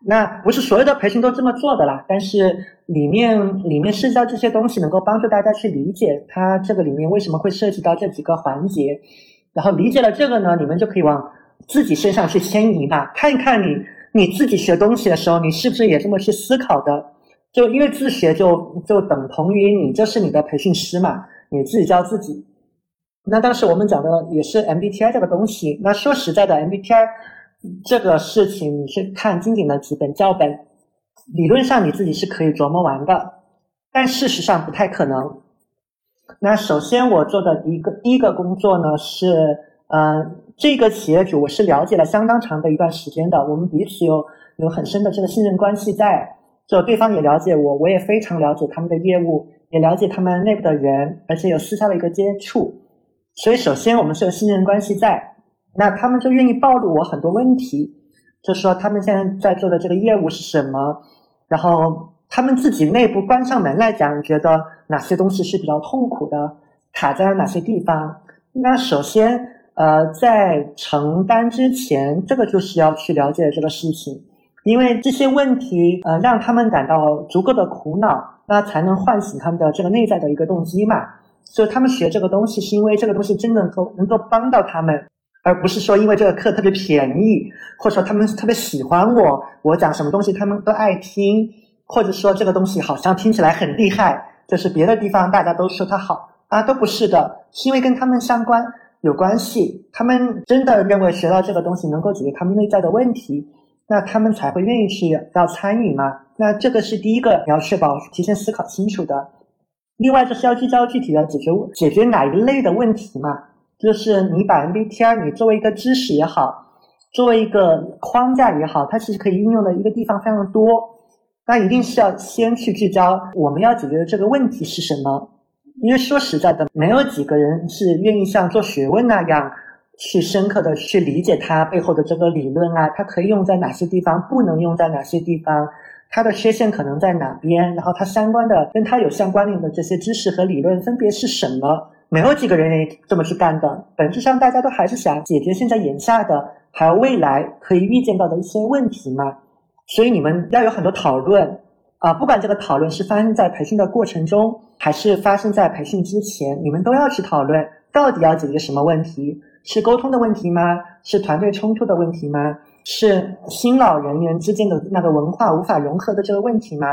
那不是所有的培训都这么做的啦，但是里面里面涉及到这些东西，能够帮助大家去理解它这个里面为什么会涉及到这几个环节，然后理解了这个呢，你们就可以往。自己身上去迁移嘛，看一看你你自己学东西的时候，你是不是也这么去思考的？就因为自学就就等同于你就是你的培训师嘛，你自己教自己。那当时我们讲的也是 MBTI 这个东西。那说实在的，MBTI 这个事情，你去看经典的几本教本，理论上你自己是可以琢磨完的，但事实上不太可能。那首先我做的一个第一个工作呢是。呃，这个企业主我是了解了相当长的一段时间的，我们彼此有有很深的这个信任关系在，就对方也了解我，我也非常了解他们的业务，也了解他们内部的人，而且有私下的一个接触。所以，首先我们是有信任关系在，那他们就愿意暴露我很多问题，就说他们现在在做的这个业务是什么，然后他们自己内部关上门来讲，觉得哪些东西是比较痛苦的，卡在了哪些地方。那首先，呃，在承担之前，这个就是要去了解这个事情，因为这些问题，呃，让他们感到足够的苦恼，那才能唤醒他们的这个内在的一个动机嘛。所以他们学这个东西，是因为这个东西真的能够能够帮到他们，而不是说因为这个课特别便宜，或者说他们特别喜欢我，我讲什么东西他们都爱听，或者说这个东西好像听起来很厉害，就是别的地方大家都说它好。啊，都不是的，是因为跟他们相关有关系。他们真的认为学到这个东西能够解决他们内在的问题，那他们才会愿意去要参与嘛。那这个是第一个，你要确保提前思考清楚的。另外就是要聚焦具体的解决解决哪一类的问题嘛。就是你把 MBTI 你作为一个知识也好，作为一个框架也好，它其实可以运用的一个地方非常多。那一定是要先去聚焦我们要解决的这个问题是什么。因为说实在的，没有几个人是愿意像做学问那样去深刻的去理解它背后的这个理论啊，它可以用在哪些地方，不能用在哪些地方，它的缺陷可能在哪边，然后它相关的跟它有相关联的这些知识和理论分别是什么？没有几个人愿意这么去干的。本质上，大家都还是想解决现在眼下的，还有未来可以预见到的一些问题嘛。所以你们要有很多讨论。啊，不管这个讨论是发生在培训的过程中，还是发生在培训之前，你们都要去讨论到底要解决什么问题？是沟通的问题吗？是团队冲突的问题吗？是新老人员之间的那个文化无法融合的这个问题吗？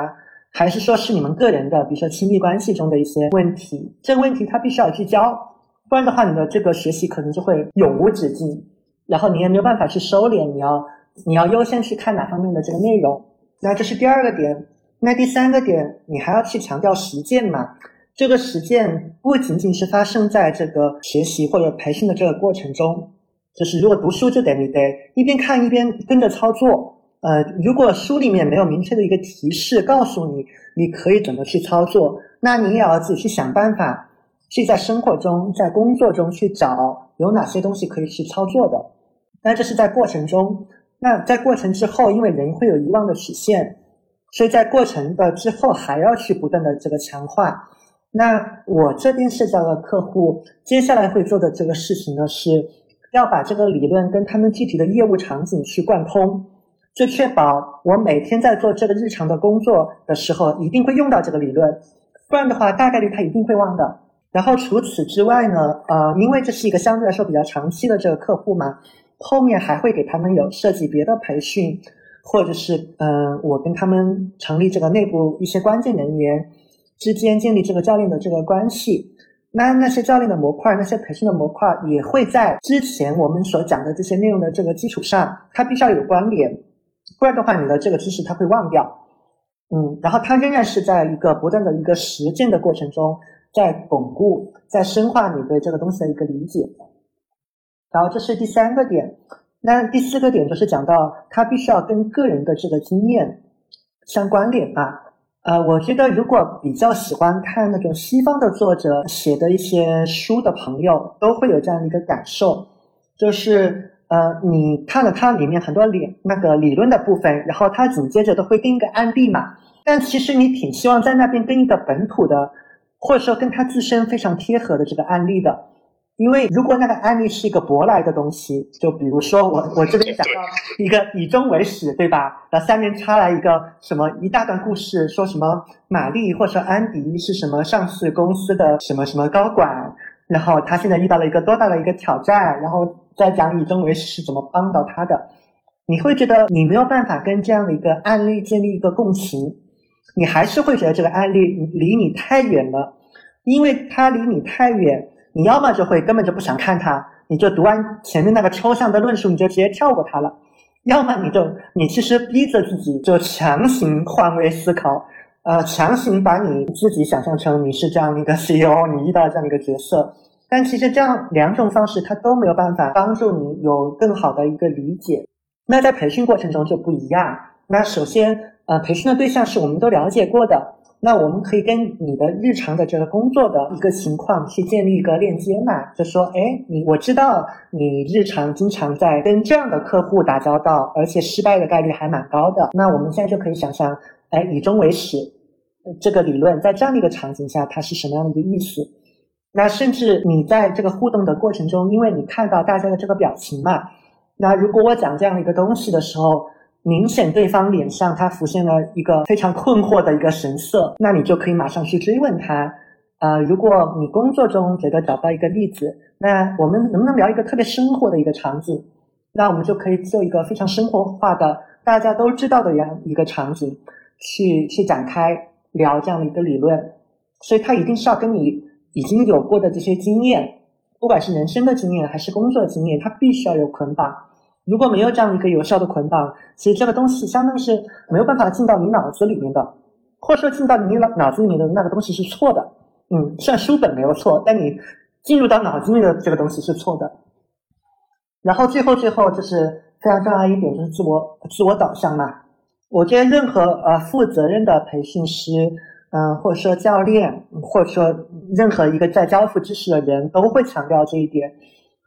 还是说是你们个人的，比如说亲密关系中的一些问题？这个问题它必须要聚焦，不然的话，你的这个学习可能就会永无止境，然后你也没有办法去收敛。你要你要优先去看哪方面的这个内容？那这是第二个点。那第三个点，你还要去强调实践嘛？这个实践不仅仅是发生在这个学习或者培训的这个过程中，就是如果读书就得你得一边看一边跟着操作。呃，如果书里面没有明确的一个提示告诉你你可以怎么去操作，那你也要自己去想办法，去在生活中、在工作中去找有哪些东西可以去操作的。那这是在过程中，那在过程之后，因为人会有遗忘的曲线。所以在过程的之后还要去不断的这个强化。那我这边涉及到的客户，接下来会做的这个事情呢，是要把这个理论跟他们具体的业务场景去贯通，就确保我每天在做这个日常的工作的时候，一定会用到这个理论，不然的话大概率他一定会忘的。然后除此之外呢，呃，因为这是一个相对来说比较长期的这个客户嘛，后面还会给他们有设计别的培训。或者是嗯，我跟他们成立这个内部一些关键人员之间建立这个教练的这个关系，那那些教练的模块，那些培训的模块也会在之前我们所讲的这些内容的这个基础上，它必须要有关联，不然的话，你的这个知识它会忘掉。嗯，然后它仍然是在一个不断的一个实践的过程中，在巩固、在深化你对这个东西的一个理解。然后这是第三个点。那第四个点就是讲到，他必须要跟个人的这个经验相关联吧。呃，我觉得如果比较喜欢看那种西方的作者写的一些书的朋友，都会有这样的一个感受，就是呃，你看了它里面很多理那个理论的部分，然后他紧接着都会跟一个案例嘛。但其实你挺希望在那边跟一个本土的，或者说跟他自身非常贴合的这个案例的。因为如果那个案例是一个舶来的东西，就比如说我我这边讲到一个以终为始，对吧？然后下面插来一个什么一大段故事，说什么玛丽或者安迪是什么上市公司的什么什么高管，然后他现在遇到了一个多大的一个挑战，然后再讲以终为始是怎么帮到他的，你会觉得你没有办法跟这样的一个案例建立一个共情，你还是会觉得这个案例离你太远了，因为它离你太远。你要么就会根本就不想看它，你就读完前面那个抽象的论述，你就直接跳过它了；要么你就你其实逼着自己就强行换位思考，呃，强行把你自己想象成你是这样的一个 (laughs) CEO，你遇到这样的一个角色。但其实这样两种方式它都没有办法帮助你有更好的一个理解。那在培训过程中就不一样，那首先，呃，培训的对象是我们都了解过的。那我们可以跟你的日常的这个工作的一个情况去建立一个链接嘛？就说，哎，你我知道你日常经常在跟这样的客户打交道，而且失败的概率还蛮高的。那我们现在就可以想象，哎，以终为始，这个理论在这样的一个场景下，它是什么样的一个意思？那甚至你在这个互动的过程中，因为你看到大家的这个表情嘛，那如果我讲这样的一个东西的时候，明显对方脸上他浮现了一个非常困惑的一个神色，那你就可以马上去追问他。呃，如果你工作中觉得找到一个例子，那我们能不能聊一个特别生活的一个场景？那我们就可以做一个非常生活化的、大家都知道的样一个场景去去展开聊这样的一个理论。所以，他一定是要跟你已经有过的这些经验，不管是人生的经验还是工作经验，他必须要有捆绑。如果没有这样一个有效的捆绑，其实这个东西相当于是没有办法进到你脑子里面的，或者说进到你脑脑子里面的那个东西是错的。嗯，虽然书本没有错，但你进入到脑子里的这个东西是错的。然后最后最后就是非常重要一点，就是自我自我导向嘛。我觉得任何呃负责任的培训师，嗯，或者说教练，或者说任何一个在交付知识的人都会强调这一点。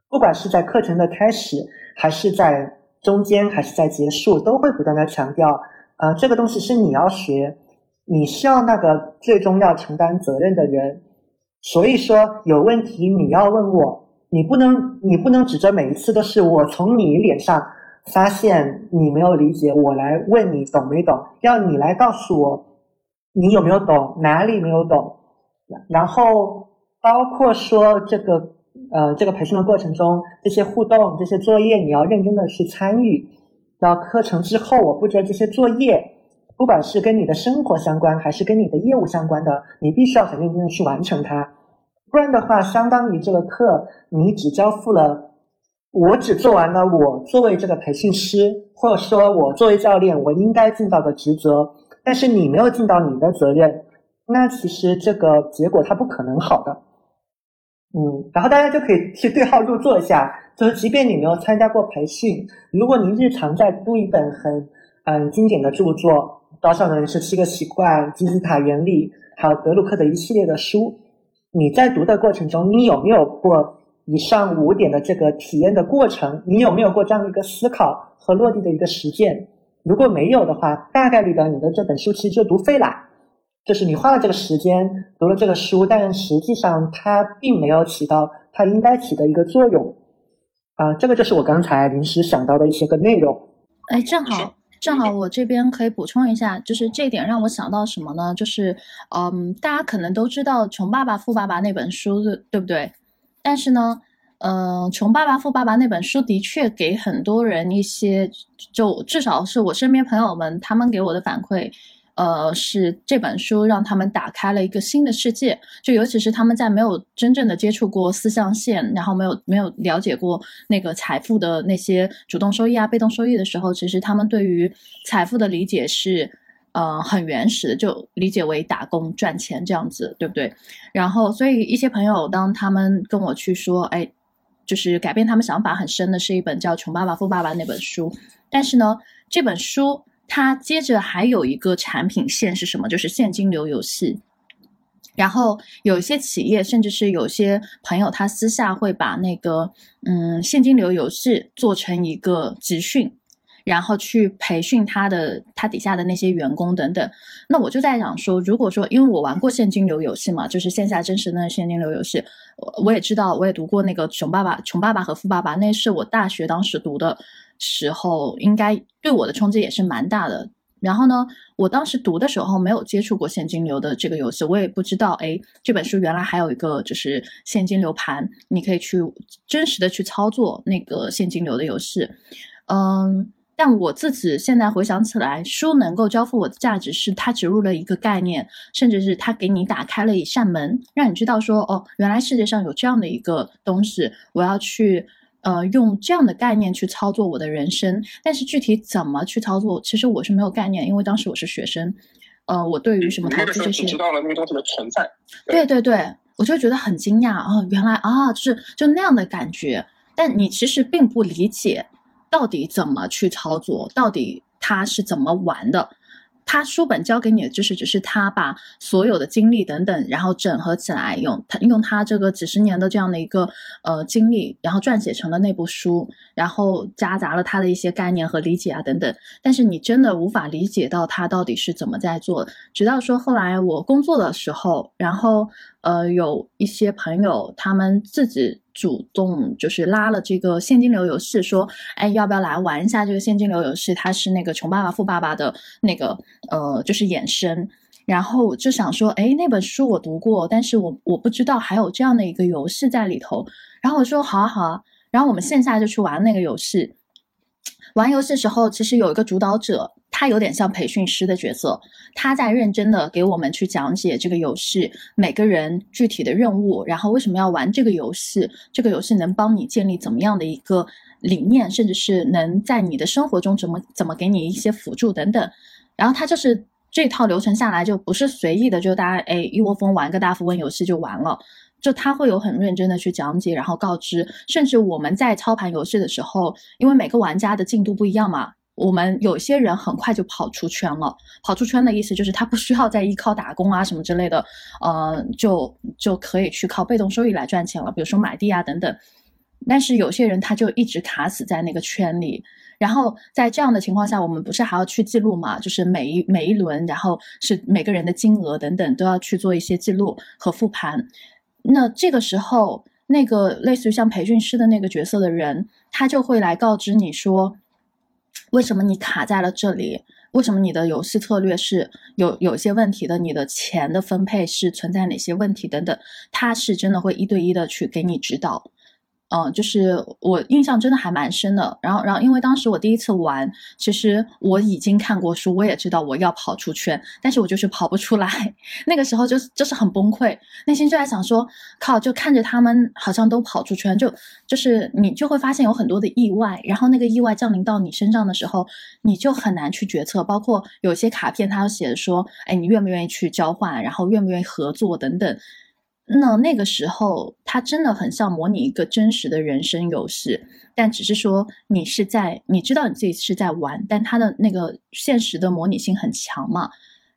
不管是在课程的开始，还是在中间，还是在结束，都会不断的强调，呃，这个东西是你要学，你是要那个最终要承担责任的人，所以说有问题你要问我，你不能你不能指着每一次都是我从你脸上发现你没有理解，我来问你懂没懂，要你来告诉我你有没有懂，哪里没有懂，然后包括说这个。呃，这个培训的过程中，这些互动、这些作业，你要认真的去参与。到课程之后，我布置的这些作业，不管是跟你的生活相关，还是跟你的业务相关的，你必须要很认真的去完成它。不然的话，相当于这个课你只交付了，我只做完了我作为这个培训师，或者说我作为教练我应该尽到的职责，但是你没有尽到你的责任，那其实这个结果它不可能好的。嗯，然后大家就可以去对号入座一下，就是即便你没有参加过培训，如果您日常在读一本很嗯经典的著作，《高效人士七个习惯》《金字塔原理》，还有德鲁克的一系列的书，你在读的过程中，你有没有过以上五点的这个体验的过程？你有没有过这样的一个思考和落地的一个实践？如果没有的话，大概率的你的这本书其实就读废了。就是你花了这个时间读了这个书，但实际上它并没有起到它应该起的一个作用啊。这个就是我刚才临时想到的一些个内容。哎，正好正好，我这边可以补充一下，就是这一点让我想到什么呢？就是嗯，大家可能都知道《穷爸爸富爸爸》那本书，对不对？但是呢，嗯，《穷爸爸富爸爸》那本书的确给很多人一些，就至少是我身边朋友们他们给我的反馈。呃，是这本书让他们打开了一个新的世界，就尤其是他们在没有真正的接触过四象限，然后没有没有了解过那个财富的那些主动收益啊、被动收益的时候，其实他们对于财富的理解是，呃，很原始的，就理解为打工赚钱这样子，对不对？然后，所以一些朋友当他们跟我去说，哎，就是改变他们想法很深的是一本叫《穷爸爸富爸爸》那本书，但是呢，这本书。它接着还有一个产品线是什么？就是现金流游戏。然后有一些企业，甚至是有些朋友，他私下会把那个嗯现金流游戏做成一个集训，然后去培训他的他底下的那些员工等等。那我就在想说，如果说因为我玩过现金流游戏嘛，就是线下真实的现金流游戏，我我也知道，我也读过那个《穷爸爸》《穷爸爸和富爸爸》，那是我大学当时读的。时候应该对我的冲击也是蛮大的。然后呢，我当时读的时候没有接触过现金流的这个游戏，我也不知道，哎，这本书原来还有一个就是现金流盘，你可以去真实的去操作那个现金流的游戏。嗯，但我自己现在回想起来，书能够交付我的价值是它植入了一个概念，甚至是它给你打开了一扇门，让你知道说，哦，原来世界上有这样的一个东西，我要去。呃，用这样的概念去操作我的人生，但是具体怎么去操作，其实我是没有概念，因为当时我是学生。呃，我对于什么投资这些，知道了那个东西的存在。对对对，我就觉得很惊讶啊，原来啊，就是就那样的感觉。但你其实并不理解到底怎么去操作，到底他是怎么玩的。他书本教给你的知识，只是他把所有的经历等等，然后整合起来，用他用他这个几十年的这样的一个呃经历，然后撰写成了那部书，然后夹杂了他的一些概念和理解啊等等。但是你真的无法理解到他到底是怎么在做。直到说后来我工作的时候，然后呃有一些朋友他们自己。主动就是拉了这个现金流游戏，说，哎，要不要来玩一下这个现金流游戏？它是那个《穷爸爸富爸爸》的那个，呃，就是衍生。然后就想说，哎，那本书我读过，但是我我不知道还有这样的一个游戏在里头。然后我说，好啊好啊。然后我们线下就去玩那个游戏。玩游戏时候，其实有一个主导者。他有点像培训师的角色，他在认真的给我们去讲解这个游戏，每个人具体的任务，然后为什么要玩这个游戏，这个游戏能帮你建立怎么样的一个理念，甚至是能在你的生活中怎么怎么给你一些辅助等等。然后他就是这套流程下来，就不是随意的，就大家哎一窝蜂玩个大富翁游戏就完了，就他会有很认真的去讲解，然后告知，甚至我们在操盘游戏的时候，因为每个玩家的进度不一样嘛。我们有些人很快就跑出圈了，跑出圈的意思就是他不需要再依靠打工啊什么之类的，呃，就就可以去靠被动收益来赚钱了，比如说买地啊等等。但是有些人他就一直卡死在那个圈里，然后在这样的情况下，我们不是还要去记录嘛？就是每一每一轮，然后是每个人的金额等等都要去做一些记录和复盘。那这个时候，那个类似于像培训师的那个角色的人，他就会来告知你说。为什么你卡在了这里？为什么你的游戏策略是有有些问题的？你的钱的分配是存在哪些问题等等？他是真的会一对一的去给你指导。嗯，就是我印象真的还蛮深的。然后，然后因为当时我第一次玩，其实我已经看过书，我也知道我要跑出圈，但是我就是跑不出来。那个时候就就是很崩溃，内心就在想说，靠，就看着他们好像都跑出圈，就就是你就会发现有很多的意外，然后那个意外降临到你身上的时候，你就很难去决策。包括有些卡片，它要写的说，哎，你愿不愿意去交换，然后愿不愿意合作等等。那那个时候，它真的很像模拟一个真实的人生游戏，但只是说你是在，你知道你自己是在玩，但它的那个现实的模拟性很强嘛。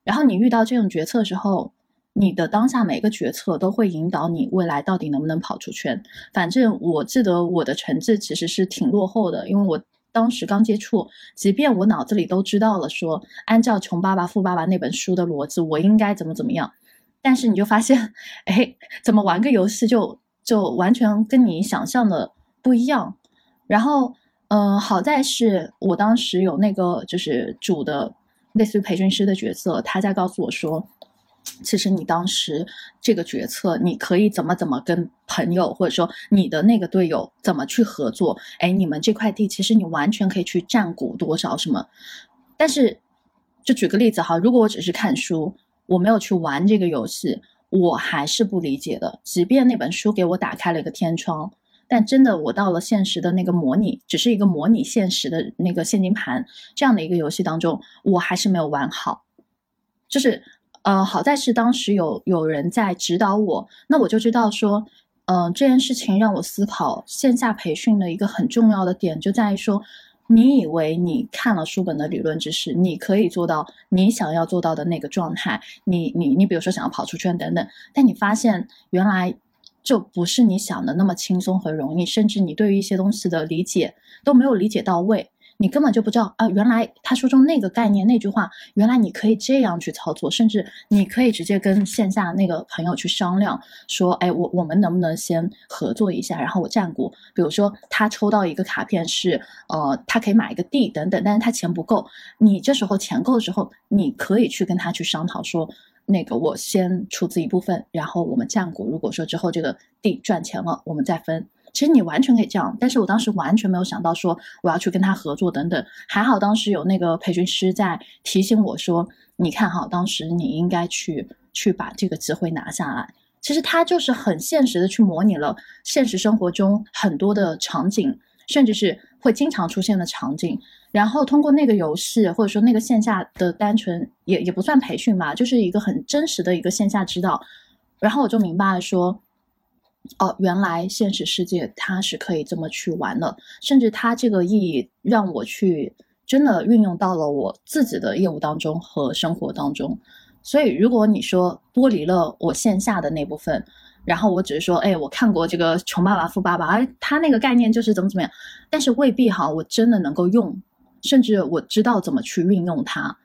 然后你遇到这种决策时候，你的当下每个决策都会引导你未来到底能不能跑出圈。反正我记得我的成绩其实是挺落后的，因为我当时刚接触，即便我脑子里都知道了，说按照《穷爸爸富爸爸》那本书的逻辑，我应该怎么怎么样。但是你就发现，哎，怎么玩个游戏就就完全跟你想象的不一样。然后，嗯，好在是我当时有那个就是主的类似于培训师的角色，他在告诉我说，其实你当时这个决策，你可以怎么怎么跟朋友或者说你的那个队友怎么去合作。哎，你们这块地其实你完全可以去占股多少什么。但是，就举个例子哈，如果我只是看书。我没有去玩这个游戏，我还是不理解的。即便那本书给我打开了一个天窗，但真的我到了现实的那个模拟，只是一个模拟现实的那个现金盘这样的一个游戏当中，我还是没有玩好。就是，呃，好在是当时有有人在指导我，那我就知道说，嗯，这件事情让我思考线下培训的一个很重要的点，就在于说。你以为你看了书本的理论知识，你可以做到你想要做到的那个状态。你你你，比如说想要跑出圈等等，但你发现原来就不是你想的那么轻松和容易，甚至你对于一些东西的理解都没有理解到位。你根本就不知道啊！原来他书中那个概念那句话，原来你可以这样去操作，甚至你可以直接跟线下那个朋友去商量，说：“哎，我我们能不能先合作一下？然后我占股，比如说他抽到一个卡片是，呃，他可以买一个地等等，但是他钱不够，你这时候钱够的时候，你可以去跟他去商讨，说那个我先出资一部分，然后我们占股。如果说之后这个地赚钱了，我们再分。”其实你完全可以这样，但是我当时完全没有想到说我要去跟他合作等等。还好当时有那个培训师在提醒我说：“你看哈，当时你应该去去把这个机会拿下来。”其实他就是很现实的去模拟了现实生活中很多的场景，甚至是会经常出现的场景。然后通过那个游戏或者说那个线下的单纯也也不算培训吧，就是一个很真实的一个线下指导。然后我就明白了说。哦，原来现实世界它是可以这么去玩的，甚至它这个意义让我去真的运用到了我自己的业务当中和生活当中。所以，如果你说剥离了我线下的那部分，然后我只是说，哎，我看过这个《穷爸爸富爸爸》，哎，他那个概念就是怎么怎么样，但是未必哈，我真的能够用，甚至我知道怎么去运用它。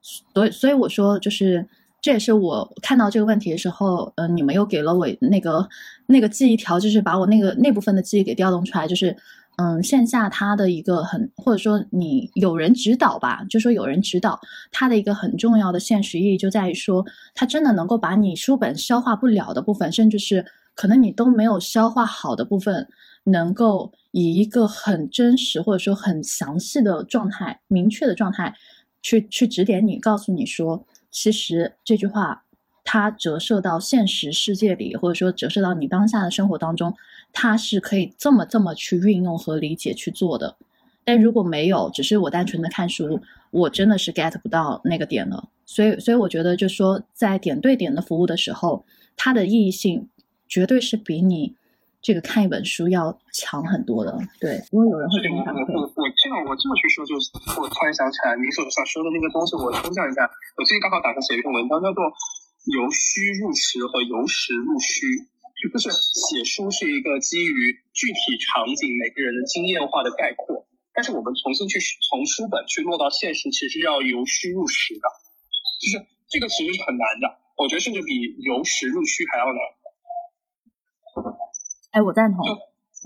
所以，所以我说，就是这也是我看到这个问题的时候，嗯，你们又给了我那个那个记忆条，就是把我那个那部分的记忆给调动出来，就是。嗯，线下它的一个很，或者说你有人指导吧，就说有人指导，它的一个很重要的现实意义就在于说，它真的能够把你书本消化不了的部分，甚至是可能你都没有消化好的部分，能够以一个很真实或者说很详细的状态、明确的状态，去去指点你，告诉你说，其实这句话它折射到现实世界里，或者说折射到你当下的生活当中。它是可以这么这么去运用和理解去做的，但如果没有，只是我单纯的看书，我真的是 get 不到那个点了。所以，所以我觉得，就说在点对点的服务的时候，它的意义性绝对是比你这个看一本书要强很多的。对，因为有人会给你反馈。这样我这么去说，就是我突然想起来你所想说的那个东西，我抽象一下。我最近刚好打算写一篇文章，叫做“由虚入实”和“由实入虚”。就是写书是一个基于具体场景每个人的经验化的概括，但是我们重新去从书本去落到现实，其实要由虚入实的，就是这个其实是很难的，我觉得甚至比由实入虚还要难。哎，我赞同。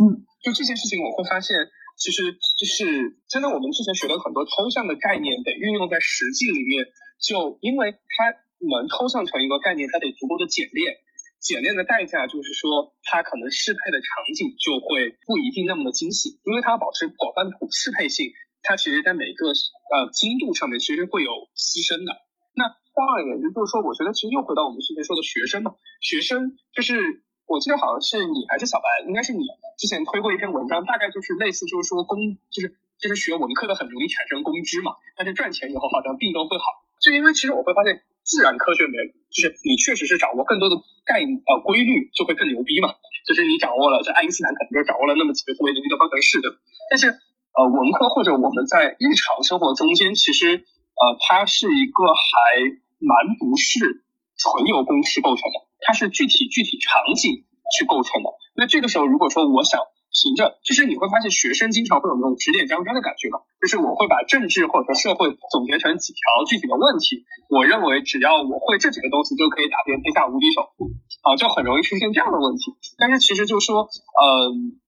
嗯，就这件事情，我会发现，其实就是真的，我们之前学了很多抽象的概念，得运用在实际里面，就因为它能抽象成一个概念，它得足够的简练。简练的代价就是说，它可能适配的场景就会不一定那么的精细，因为它要保持广泛适适配性，它其实在每个呃精度上面其实会有牺牲的。那换而言之，就是说，我觉得其实又回到我们之前说的学生嘛，学生就是我记得好像是你还是小白，应该是你之前推过一篇文章，大概就是类似就是说公就是就是学文科的很容易产生公知嘛，但是赚钱以后好像病都会好，就因为其实我会发现。自然科学没，就是你确实是掌握更多的概呃规律，就会更牛逼嘛。就是你掌握了，这爱因斯坦可能就掌握了那么几个特别牛逼的方程式，对吧？但是呃文科或者我们在日常生活中间，其实呃它是一个还蛮不是纯由公式构成的，它是具体具体场景去构成的。那这个时候如果说我想。凭着，就是你会发现学生经常会有那种指点江山的感觉嘛，就是我会把政治或者说社会总结成几条具体的问题，我认为只要我会这几个东西就可以打遍天下无敌手，啊，就很容易出现这样的问题。但是其实就是说，嗯，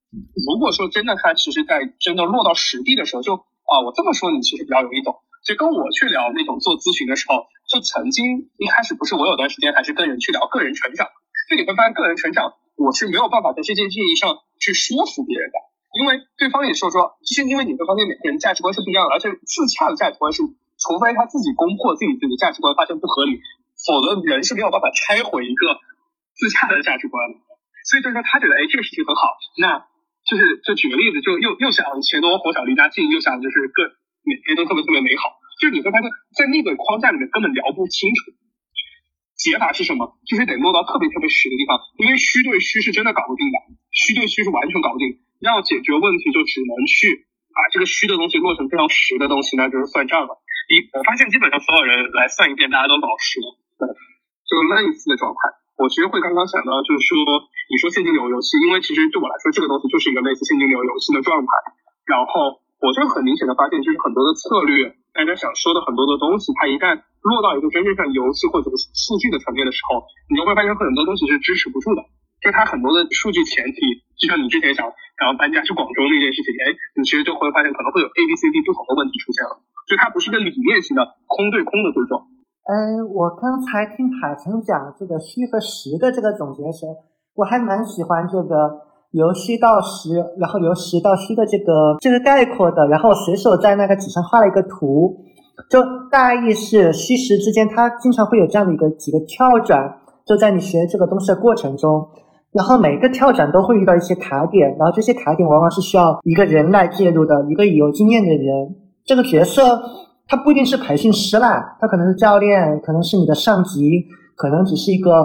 如果说真的他其实在真的落到实地的时候，就啊，我这么说你其实比较容易懂。就跟我去聊那种做咨询的时候，就曾经一开始不是我有段时间还是跟人去聊个人成长，就你会发现个人成长。我是没有办法在这件事情上去说服别人的，因为对方也说说，就是因为你会发现每个人价值观是不一样的，而且自洽的价值观是，除非他自己攻破自己自己的价值观，发现不合理，否则人是没有办法拆毁一个自洽的价值观。所以就是说，他觉得哎这个事情很好，那就是就举个例子，就又又想钱多活少离家近，又想就是各每天都特别特别美好，就是你会发现在那个框架里面根本聊不清楚。解法是什么？就是得落到特别特别实的地方，因为虚对虚是真的搞不定的，虚对虚是完全搞不定。要解决问题，就只能去把这个虚的东西落成非常实的东西，那就是算账了。一，我发现基本上所有人来算一遍，大家都老实，对，就类似的状态。我其实会刚刚想到，就是说，你说现金流游戏，因为其实对我来说，这个东西就是一个类似现金流游戏的状态。然后，我就很明显的发现，就是很多的策略。大家想说的很多的东西，它一旦落到一个真正上游戏或者数据的层面的时候，你就会发现很多东西是支持不住的。就它很多的数据前提，就像你之前想然后搬家去广州那件事情，哎，你其实就会发现可能会有 A、B、C、D 不同的问题出现了。就它不是一个理念型的空对空的对撞。嗯，我刚才听海城讲这个虚和实的这个总结时，我还蛮喜欢这个。由虚到实，然后由实到虚的这个这个概括的，然后随手在那个纸上画了一个图，就大意是虚实之间，它经常会有这样的一个几个跳转，就在你学这个东西的过程中，然后每个跳转都会遇到一些卡点，然后这些卡点往往是需要一个人来介入的，一个有经验的人，这个角色他不一定是培训师啦，他可能是教练，可能是你的上级，可能只是一个。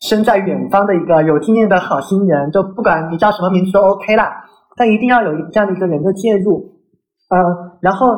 身在远方的一个有经验的好心人，就不管你叫什么名字都 OK 啦，但一定要有这样的一个人的介入，呃，然后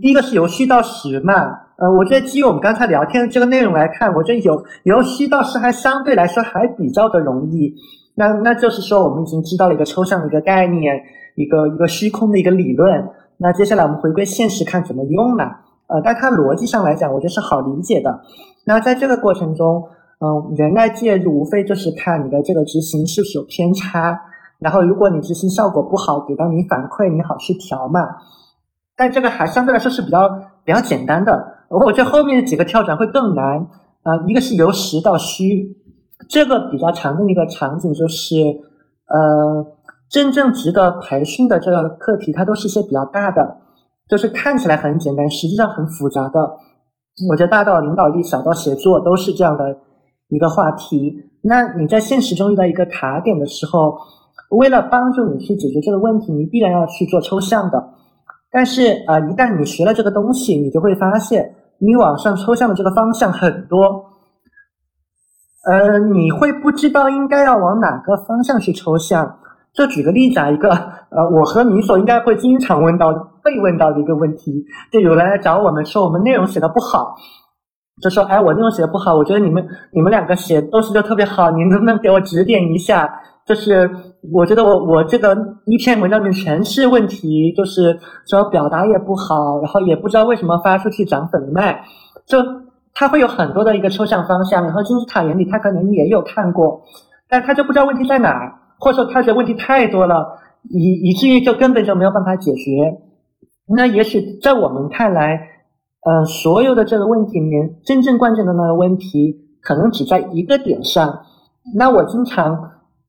第一个是由虚到实嘛，呃，我觉得基于我们刚才聊天的这个内容来看，我觉得由由虚到实还相对来说还比较的容易。那那就是说，我们已经知道了一个抽象的一个概念，一个一个虚空的一个理论。那接下来我们回归现实，看怎么用嘛。呃，但它逻辑上来讲，我觉得是好理解的。那在这个过程中，嗯，人来介入，无非就是看你的这个执行是不是有偏差。然后，如果你执行效果不好，给到你反馈，你好去调嘛。但这个还相对来说是比较比较简单的。我觉得后面几个跳转会更难。啊，一个是由实到虚。这个比较常见的一个场景就是，呃，真正值得培训的这个课题，它都是一些比较大的，就是看起来很简单，实际上很复杂的。我觉得大到领导力，小到写作，都是这样的一个话题。那你在现实中遇到一个卡点的时候，为了帮助你去解决这个问题，你必然要去做抽象的。但是啊，一旦你学了这个东西，你就会发现，你往上抽象的这个方向很多。呃，你会不知道应该要往哪个方向去抽象？就举个例子啊，一个呃，我和米索应该会经常问到、被问到的一个问题，就有人来找我们说我们内容写的不好，就说哎，我内容写的不好，我觉得你们你们两个写都是就特别好，你能不能给我指点一下？就是我觉得我我这个一篇文章里面全是问题，就是说表达也不好，然后也不知道为什么发出去涨粉脉，就。他会有很多的一个抽象方向，然后金字塔原理他可能也有看过，但他就不知道问题在哪，或者说他觉得问题太多了，以以至于就根本就没有办法解决。那也许在我们看来，呃，所有的这个问题里面，真正关键的那个问题可能只在一个点上。那我经常，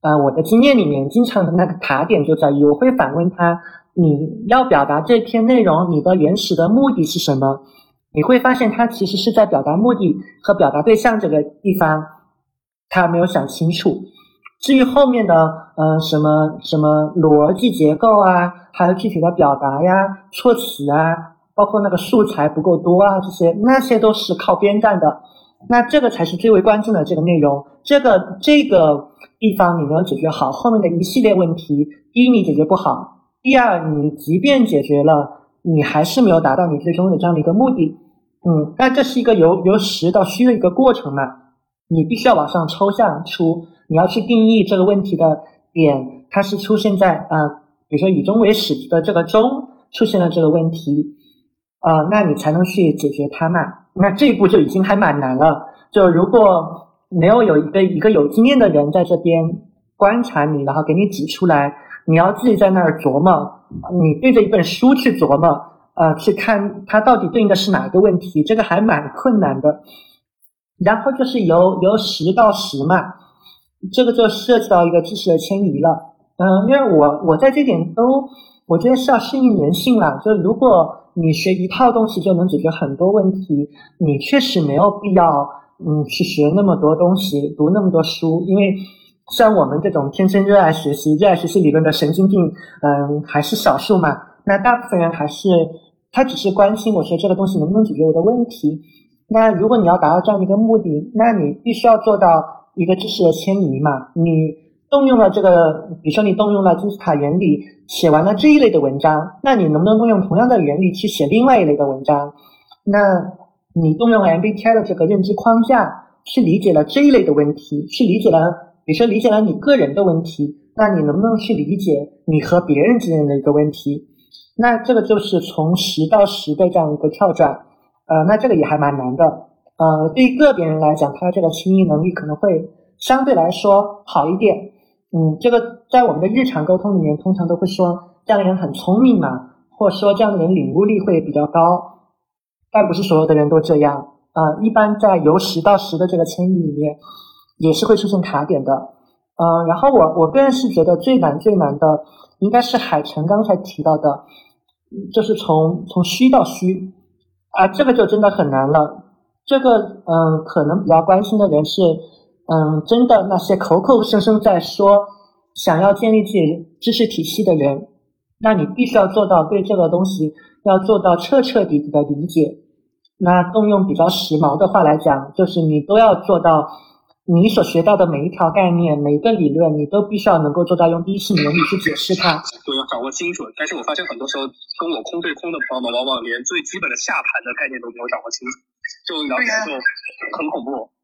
呃，我的经验里面，经常的那个卡点就在于，我会反问他：你要表达这篇内容，你的原始的目的是什么？你会发现，他其实是在表达目的和表达对象这个地方，他没有想清楚。至于后面的，呃，什么什么逻辑结构啊，还有具体的表达呀、措辞啊，包括那个素材不够多啊，这些那些都是靠边站的。那这个才是最为关键的这个内容。这个这个地方你没有解决好，后面的一系列问题，第一你解决不好，第二你即便解决了，你还是没有达到你最终的这样的一个目的。嗯，但这是一个由由实到虚的一个过程嘛？你必须要往上抽象出，你要去定义这个问题的点，它是出现在啊，比如说以终为始的这个终出现了这个问题，啊，那你才能去解决它嘛。那这一步就已经还蛮难了。就如果没有有一个一个有经验的人在这边观察你，然后给你指出来，你要自己在那儿琢磨，你对着一本书去琢磨。呃，去看它到底对应的是哪个问题，这个还蛮困难的。然后就是由由实到实嘛，这个就涉及到一个知识的迁移了。嗯，因为我我在这点都，我觉得是要适应人性了。就如果你学一套东西就能解决很多问题，你确实没有必要嗯去学那么多东西，读那么多书。因为像我们这种天生热爱学习、热爱学习理论的神经病，嗯，还是少数嘛。那大部分人还是。他只是关心我学这个东西能不能解决我的问题。那如果你要达到这样的一个目的，那你必须要做到一个知识的迁移嘛。你动用了这个，比如说你动用了金字塔原理，写完了这一类的文章，那你能不能动用同样的原理去写另外一类的文章？那你动用了 MBTI 的这个认知框架，去理解了这一类的问题，去理解了，比如说理解了你个人的问题，那你能不能去理解你和别人之间的一个问题？那这个就是从十到十的这样一个跳转，呃，那这个也还蛮难的，呃，对于个别人来讲，他这个迁移能力可能会相对来说好一点，嗯，这个在我们的日常沟通里面，通常都会说这样的人很聪明嘛，或者说这样的人领悟力会比较高，但不是所有的人都这样，呃，一般在由十到十的这个迁移里面，也是会出现卡点的，呃，然后我我个人是觉得最难最难的，应该是海晨刚才提到的。就是从从虚到虚，啊，这个就真的很难了。这个，嗯，可能比较关心的人是，嗯，真的那些口口声声在说想要建立自己知识体系的人，那你必须要做到对这个东西要做到彻彻底底的理解。那动用比较时髦的话来讲，就是你都要做到你所学到的每一条概念、每一个理论，你都必须要能够做到用第一性原理去解释它。都要掌握精准。但是我发现很多时候跟我空对空的朋友们，往往连最基本的下盘的概念都没有掌握清楚，就聊起来就很恐怖。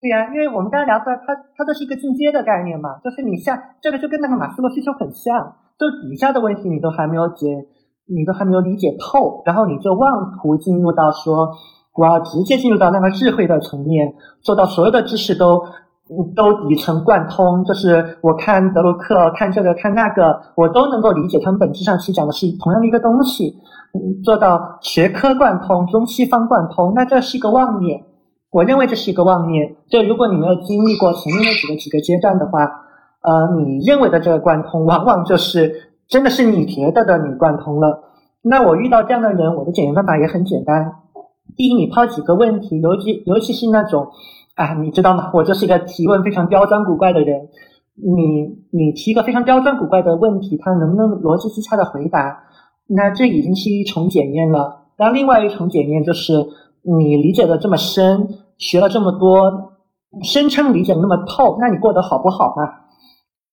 对呀、因为我们刚才聊出来，它它这是一个进阶的概念嘛，就是你下这个就跟那个马斯洛需求很像，就底下的问题你都还没有解，你都还没有理解透，然后你就妄图进入到说我要直接进入到那个智慧的层面，做到所有的知识都都底层贯通，就是我看德鲁克看这个看那个，我都能够理解，他们本质上其实讲的是同样的一个东西，做到学科贯通、中西方贯通，那这是一个妄念。我认为这是一个妄念。就如果你没有经历过前面那几个几个阶段的话，呃，你认为的这个贯通，往往就是真的是你觉得的你贯通了。那我遇到这样的人，我的检验方法也很简单。第一，你抛几个问题，尤其尤其是那种啊，你知道吗？我就是一个提问非常刁钻古怪的人。你你提一个非常刁钻古怪的问题，他能不能逻辑自洽的回答？那这已经是一重检验了。那另外一重检验就是你理解的这么深，学了这么多，声称理解的那么透，那你过得好不好呢？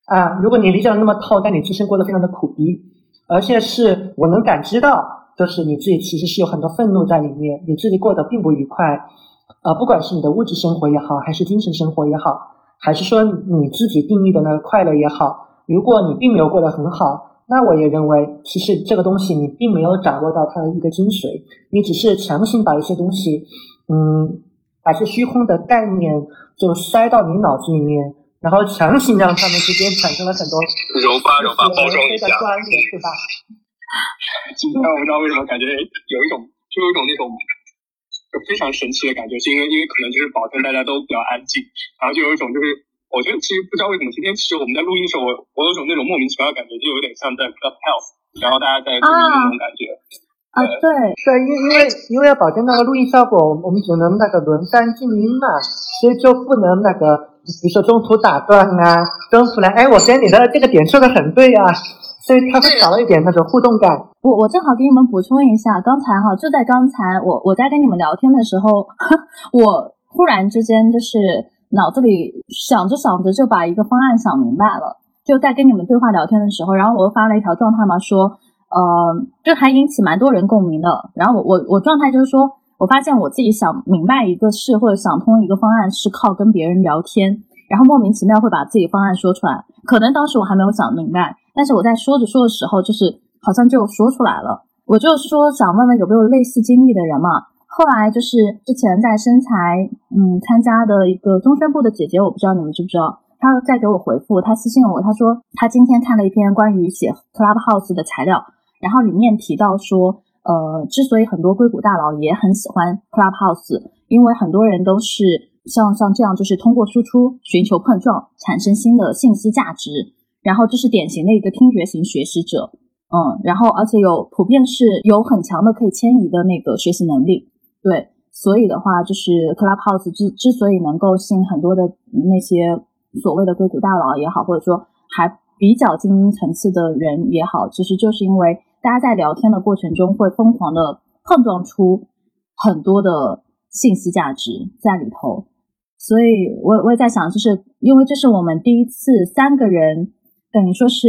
啊，如果你理解的那么透，但你自身过得非常的苦逼，而且是我能感知到，就是你自己其实是有很多愤怒在里面，你自己过得并不愉快，呃，不管是你的物质生活也好，还是精神生活也好，还是说你自己定义的那个快乐也好，如果你并没有过得很好，那我也认为，其实这个东西你并没有掌握到它的一个精髓，你只是强行把一些东西，嗯，把一些虚空的概念就塞到你脑子里面，然后强行让他们之间产生了很多揉吧揉吧，包装一下对吧？今天我不知道为什么感觉有一种，就有一种那种，就非常神奇的感觉，是因为因为可能就是保证大家都比较安静，然后就有一种就是，我觉得其实不知道为什么今天其实我们在录音的时候，我我有种那种莫名其妙的感觉，就有点像在 Clubhouse，然后大家在录音那种感觉。啊，对，对，因因为因为要保证那个录音效果，我们我们只能那个轮番静音嘛，所以就不能那个，比如说中途打断啊，中途来，哎，我觉得你的这个点说的很对啊，所以它会少了一点那种互动感。我我正好给你们补充一下，刚才哈就在刚才我我在跟你们聊天的时候，(laughs) 我忽然之间就是脑子里想着想着就把一个方案想明白了，就在跟你们对话聊天的时候，然后我又发了一条状态嘛，说呃，就还引起蛮多人共鸣的。然后我我我状态就是说，我发现我自己想明白一个事或者想通一个方案是靠跟别人聊天，然后莫名其妙会把自己方案说出来。可能当时我还没有想明白，但是我在说着说的时候，就是好像就说出来了。我就说想问问有没有类似经历的人嘛。后来就是之前在身材嗯参加的一个中宣部的姐姐，我不知道你们知不知道，她在给我回复，她私信了我，她说她今天看了一篇关于写 Clubhouse 的材料，然后里面提到说，呃，之所以很多硅谷大佬也很喜欢 Clubhouse，因为很多人都是像像这样，就是通过输出寻求碰撞，产生新的信息价值，然后这是典型的一个听觉型学习者，嗯，然后而且有普遍是有很强的可以迁移的那个学习能力，对，所以的话就是 Clubhouse 之之所以能够吸引很多的那些所谓的硅谷大佬也好，或者说还比较精英层次的人也好，其实就是因为大家在聊天的过程中会疯狂的碰撞出很多的信息价值在里头，所以我我也在想，就是因为这是我们第一次三个人等于说是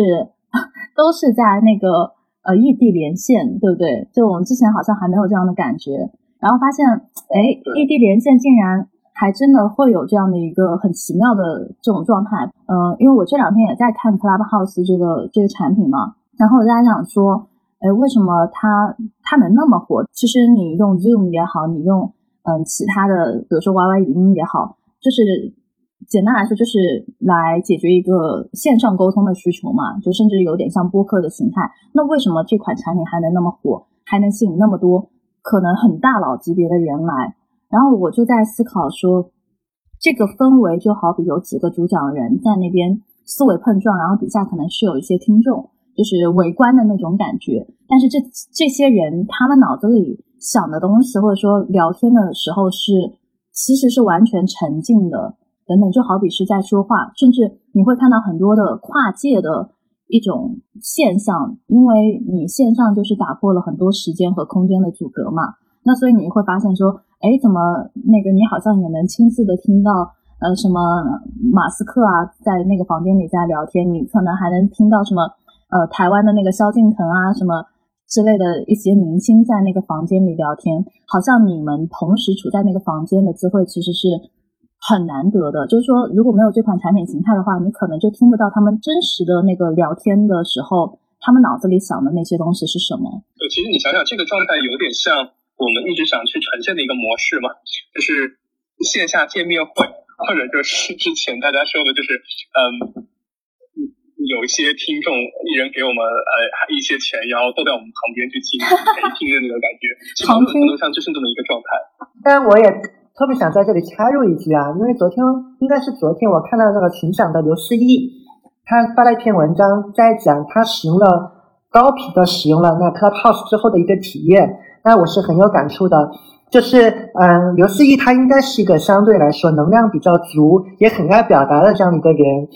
(laughs) 都是在那个呃异地连线，对不对？就我们之前好像还没有这样的感觉，然后发现哎，异地连线竟然。还真的会有这样的一个很奇妙的这种状态，嗯、呃，因为我这两天也在看 Clubhouse 这个这个产品嘛，然后我在想说，哎，为什么它它能那么火？其实你用 Zoom 也好，你用嗯其他的，比如说 YY 语音也好，就是简单来说，就是来解决一个线上沟通的需求嘛，就甚至有点像播客的形态。那为什么这款产品还能那么火，还能吸引那么多可能很大佬级别的人来？然后我就在思考说，这个氛围就好比有几个主讲人在那边思维碰撞，然后底下可能是有一些听众，就是围观的那种感觉。但是这这些人他们脑子里想的东西，或者说聊天的时候是其实是完全沉浸的，等等，就好比是在说话，甚至你会看到很多的跨界的一种现象，因为你线上就是打破了很多时间和空间的阻隔嘛。那所以你会发现说，哎，怎么那个你好像也能亲自的听到呃什么马斯克啊，在那个房间里在聊天，你可能还能听到什么呃台湾的那个萧敬腾啊什么之类的一些明星在那个房间里聊天，好像你们同时处在那个房间的机会其实是很难得的。就是说，如果没有这款产品形态的话，你可能就听不到他们真实的那个聊天的时候，他们脑子里想的那些东西是什么。对，其实你想想，这个状态有点像我们一直想去呈现的一个模式嘛，就是线下见面会，或者就是之前大家说的，就是嗯，有一些听众一人给我们呃一些钱，然后坐在我们旁边去听陪听的那种感觉，其实某种程度上就是这么一个状态。但我也特别想在这里插入一句啊，因为昨天应该是昨天，我看到那个群长的刘思义，他发了一篇文章，在讲他使用了高频的使用了那 Clubhouse 之后的一个体验，那我是很有感触的。就是嗯，刘思义他应该是一个相对来说能量比较足，也很爱表达的这样的一个人，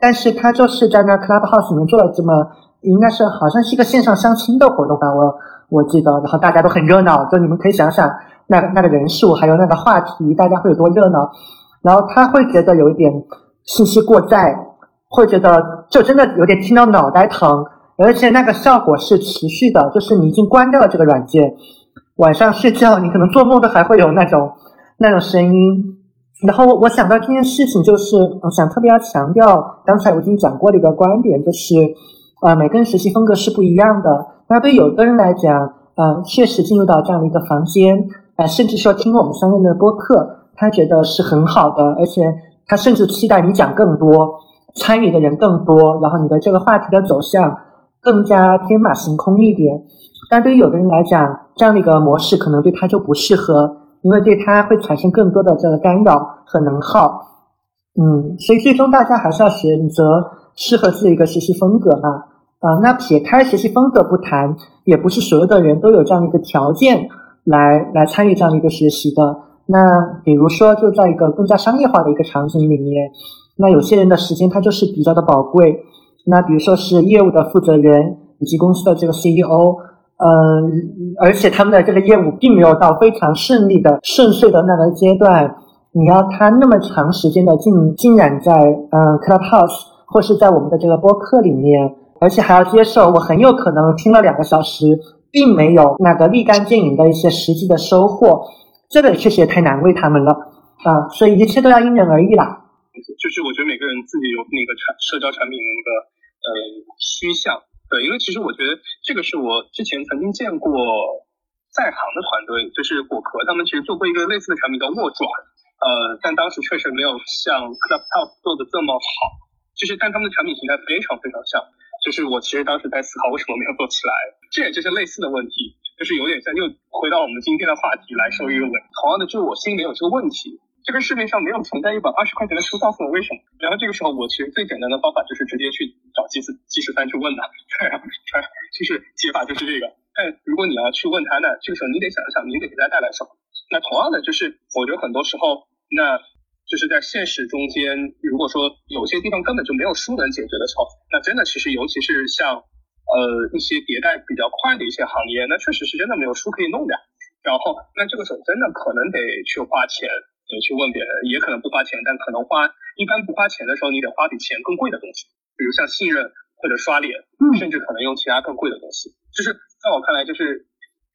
但是他就是在那 Clubhouse 里面做了这么，应该是好像是一个线上相亲的活动吧，我我记得，然后大家都很热闹，就你们可以想想那个那个人数，还有那个话题，大家会有多热闹，然后他会觉得有一点信息过载，会觉得就真的有点听到脑袋疼，而且那个效果是持续的，就是你已经关掉了这个软件。晚上睡觉，你可能做梦都还会有那种那种声音。然后我想到这件事情，就是我想特别要强调，刚才我已经讲过的一个观点，就是呃，每个人学习风格是不一样的。那对有的人来讲，呃，确实进入到这样的一个房间，呃，甚至说听我们三个人的播客，他觉得是很好的，而且他甚至期待你讲更多，参与的人更多，然后你的这个话题的走向更加天马行空一点。但对于有的人来讲，这样的一个模式可能对他就不适合，因为对他会产生更多的这个干扰和能耗。嗯，所以最终大家还是要选择适合自己一个学习风格嘛。啊，那撇开学习风格不谈，也不是所有的人都有这样的一个条件来来参与这样的一个学习的。那比如说，就在一个更加商业化的一个场景里面，那有些人的时间他就是比较的宝贵。那比如说是业务的负责人以及公司的这个 CEO。嗯，而且他们的这个业务并没有到非常顺利的顺遂的那个阶段。你要他那么长时间的浸浸染在嗯 Clubhouse 或是在我们的这个播客里面，而且还要接受我很有可能听了两个小时，并没有那个立竿见影的一些实际的收获，这个确实也太难为他们了啊！所以一切都要因人而异啦。就是我觉得每个人自己有那个产社交产品的那个呃趋向。对，因为其实我觉得这个是我之前曾经见过在行的团队，就是果壳，他们其实做过一个类似的产品叫握转，呃，但当时确实没有像 Clubhouse 做的这么好，就是但他们的产品形态非常非常像，就是我其实当时在思考为什么没有做起来，这也就是类似的问题，就是有点像又回到我们今天的话题来收一个尾，同样的就是我心里有这个问题。这个市面上没有存在一本二十块钱的书，告诉我为什么。然后这个时候，我其实最简单的方法就是直接去找技师技师三去问他，(laughs) 对，就是解法就是这个。但如果你要去问他呢，这个时候你得想一想，你得给他带来什么。那同样的，就是我觉得很多时候，那就是在现实中间，如果说有些地方根本就没有书能解决的时候，那真的其实尤其是像呃一些迭代比较快的一些行业，那确实是真的没有书可以弄的。然后那这个时候真的可能得去花钱。得去问别人，也可能不花钱，但可能花一般不花钱的时候，你得花比钱更贵的东西，比如像信任或者刷脸，甚至可能用其他更贵的东西。就是在我看来，就是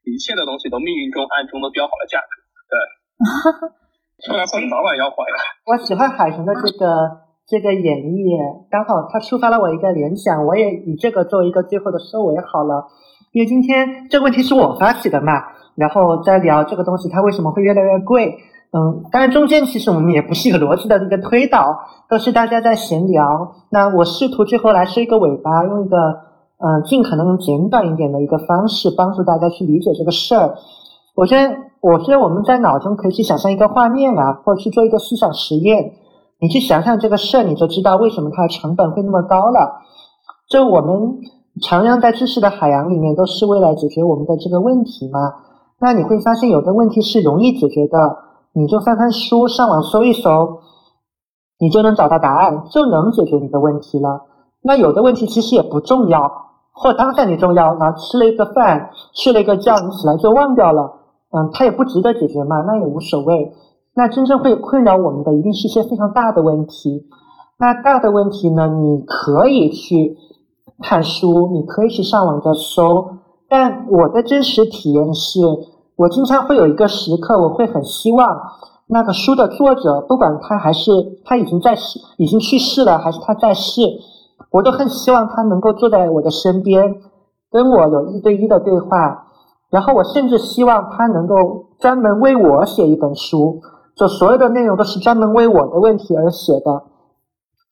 一切的东西都命运中暗中都标好了价格。对，(laughs) 出来混早晚要还。我喜欢海豚的这个这个演绎，刚好它触发了我一个联想，我也以这个作为一个最后的收尾好了。因为今天这个问题是我发起的嘛，然后再聊这个东西它为什么会越来越贵。嗯，当然中间其实我们也不是一个逻辑的一个推导，都是大家在闲聊。那我试图最后来收一个尾巴，用一个嗯尽可能简短一点的一个方式，帮助大家去理解这个事儿。我觉得，我觉得我们在脑中可以去想象一个画面啊，或者去做一个思想实验。你去想想这个事儿，你就知道为什么它的成本会那么高了。就我们徜徉在知识的海洋里面，都是为了解决我们的这个问题嘛。那你会发现，有的问题是容易解决的。你就翻翻书，上网搜一搜，你就能找到答案，就能解决你的问题了。那有的问题其实也不重要，或当下你重要，然后吃了一个饭，睡了一个觉，你起来就忘掉了，嗯，它也不值得解决嘛，那也无所谓。那真正会困扰我们的，一定是一些非常大的问题。那大的问题呢，你可以去看书，你可以去上网再搜。但我的真实体验是，我经常会有一个时刻，我会很希望那个书的作者，不管他还是他已经在世、已经去世了，还是他在世，我都很希望他能够坐在我的身边，跟我有一对一的对话。然后我甚至希望他能够专门为我写一本书。就所有的内容都是专门为我的问题而写的。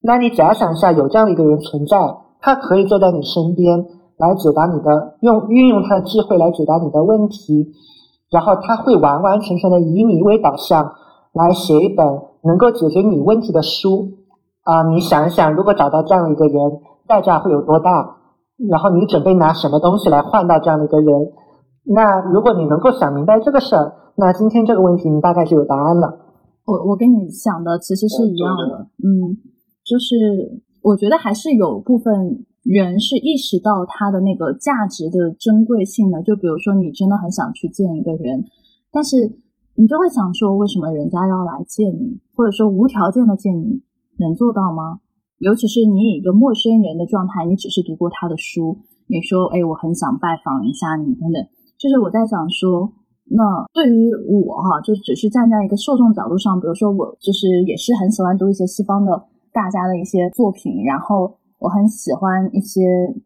那你假想一下，有这样的一个人存在，他可以坐在你身边来解答你的，用运用他的智慧来解答你的问题，然后他会完完全全的以你为导向来写一本能够解决你问题的书。啊，你想一想，如果找到这样的一个人，代价会有多大？然后你准备拿什么东西来换到这样的一个人？那如果你能够想明白这个事儿。那今天这个问题，你大概就有答案了。我我跟你想的其实是一样的，嗯，就是我觉得还是有部分人是意识到他的那个价值的珍贵性的。就比如说，你真的很想去见一个人，但是你就会想说，为什么人家要来见你，或者说无条件的见你，能做到吗？尤其是你以一个陌生人的状态，你只是读过他的书，你说，哎，我很想拜访一下你，等等，就是我在想说。那对于我哈，就只是站在一个受众角度上，比如说我就是也是很喜欢读一些西方的大家的一些作品，然后我很喜欢一些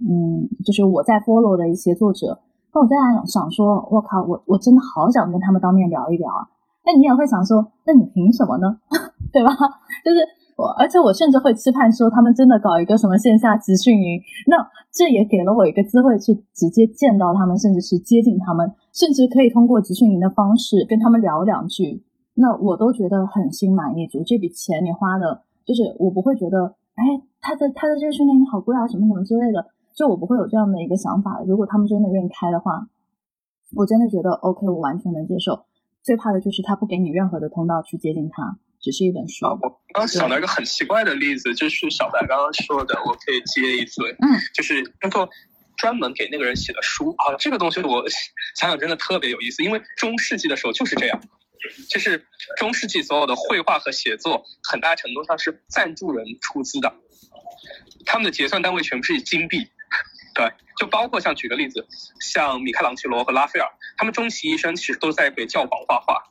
嗯，就是我在 follow 的一些作者。那我在想说，我靠，我我真的好想跟他们当面聊一聊啊。那你也会想说，那你凭什么呢？(laughs) 对吧？(laughs) 就是。我而且我甚至会期盼说，他们真的搞一个什么线下集训营，那这也给了我一个机会去直接见到他们，甚至是接近他们，甚至可以通过集训营的方式跟他们聊两句，那我都觉得很心满意足。这笔钱你花的，就是我不会觉得，哎，他的他的这个训练营好贵啊，什么什么之类的，就我不会有这样的一个想法。如果他们真的愿意开的话，我真的觉得 OK，我完全能接受。最怕的就是他不给你任何的通道去接近他。只是一本书。我刚想到一个很奇怪的例子，就是小白刚刚说的，我可以接一嘴。嗯，就是能够专门给那个人写的书啊，这个东西我 (laughs) 想想真的特别有意思，因为中世纪的时候就是这样，就是中世纪所有的绘画和写作，很大程度上是赞助人出资的，他们的结算单位全部是以金币。对，就包括像举个例子，像米开朗基罗和拉斐尔，他们终其一生其实都在给教皇画画，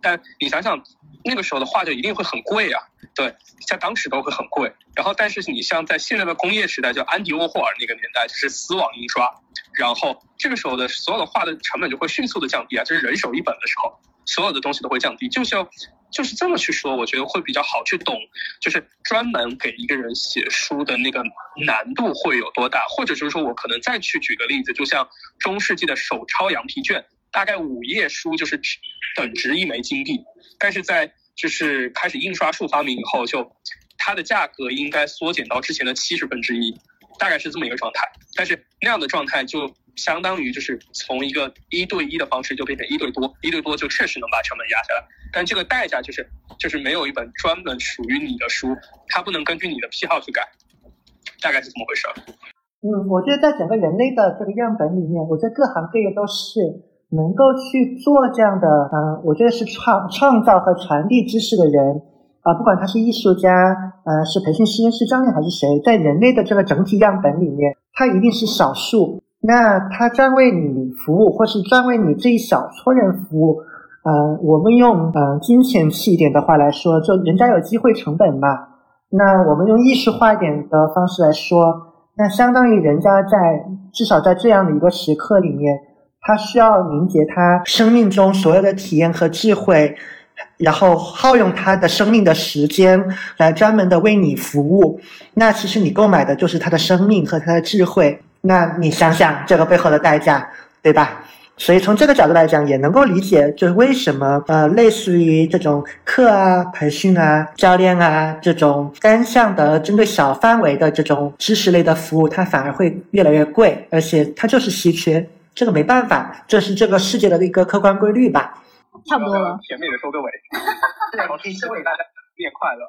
但你想想。那个时候的画就一定会很贵啊，对，在当时都会很贵。然后，但是你像在现在的工业时代，就安迪沃霍尔那个年代，就是丝网印刷，然后这个时候的所有的画的成本就会迅速的降低啊，就是人手一本的时候，所有的东西都会降低。就是要就是这么去说，我觉得会比较好去懂，就是专门给一个人写书的那个难度会有多大，或者就是说我可能再去举个例子，就像中世纪的手抄羊皮卷。大概五页书就是等值一枚金币，但是在就是开始印刷术发明以后，就它的价格应该缩减到之前的七十分之一，大概是这么一个状态。但是那样的状态就相当于就是从一个一对一的方式就变成一对多，一对多就确实能把成本压下来。但这个代价就是就是没有一本专门属于你的书，它不能根据你的癖好去改，大概是这么回事。嗯，我觉得在整个人类的这个样本里面，我觉得各行各业都是。能够去做这样的，嗯，我觉得是创创造和传递知识的人，啊，不管他是艺术家，呃，是培训师、是教练还是谁，在人类的这个整体样本里面，他一定是少数。那他专为你服务，或是专为你这一小撮人服务，呃，我们用呃金钱气一点的话来说，就人家有机会成本嘛。那我们用艺术化一点的方式来说，那相当于人家在至少在这样的一个时刻里面。他需要凝结他生命中所有的体验和智慧，然后耗用他的生命的时间来专门的为你服务。那其实你购买的就是他的生命和他的智慧。那你想想这个背后的代价，对吧？所以从这个角度来讲，也能够理解，就是为什么呃，类似于这种课啊、培训啊、教练啊这种单向的、针对小范围的这种知识类的服务，它反而会越来越贵，而且它就是稀缺。这个没办法，这是这个世界的一个客观规律吧。差不多了，甜美的收个尾。我提前为大家面快乐。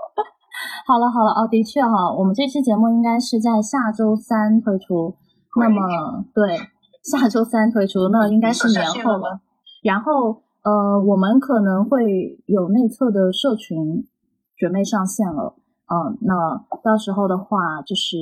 (laughs) 好了好了哦，的确哈，我们这期节目应该是在下周三推出。那么对，下周三推出，那应该是年后了。然后呃，我们可能会有内测的社群准备上线了，嗯，那到时候的话，就是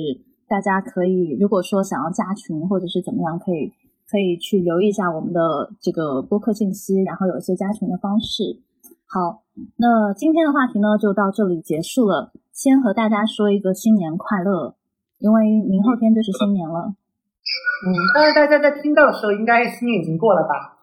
大家可以如果说想要加群或者是怎么样，可以可以去留意一下我们的这个播客信息，然后有一些加群的方式。好，那今天的话题呢就到这里结束了。先和大家说一个新年快乐，因为明后天就是新年了。嗯，但是大家在听到的时候，应该新年已经过了吧？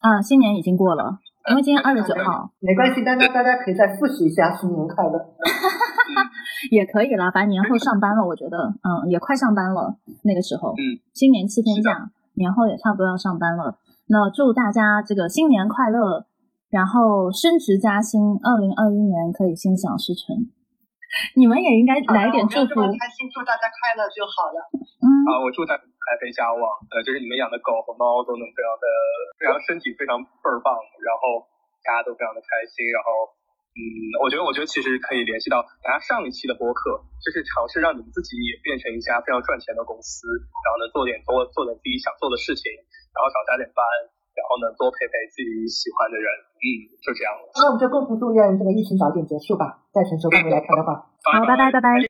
啊，新年已经过了，因为今天二十九号。没关系，大家大家可以再复习一下新年快乐。(laughs) 也可以啦，反正年后上班了，我觉得，嗯，也快上班了。那个时候，嗯，新年七天假，年后也差不多要上班了。那祝大家这个新年快乐，然后升职加薪，二零二一年可以心想事成。(laughs) 你们也应该来点祝福。开心，祝大家快乐就好了。嗯，啊，我祝大家财肥家旺，呃，就是你们养的狗和猫都能非常的，非常身体非常倍儿棒，然后大家都非常的开心，然后，嗯，我觉得，我觉得其实可以联系到大家上一期的播客，就是尝试让你们自己也变成一家非常赚钱的公司，然后呢，做点多做点自己想做的事情，然后少加点班，然后呢，多陪陪自己喜欢的人，嗯，就这样了。那我们就共同祝愿这个疫情早点结束吧，在全球范围来看的话。好，拜拜，拜拜。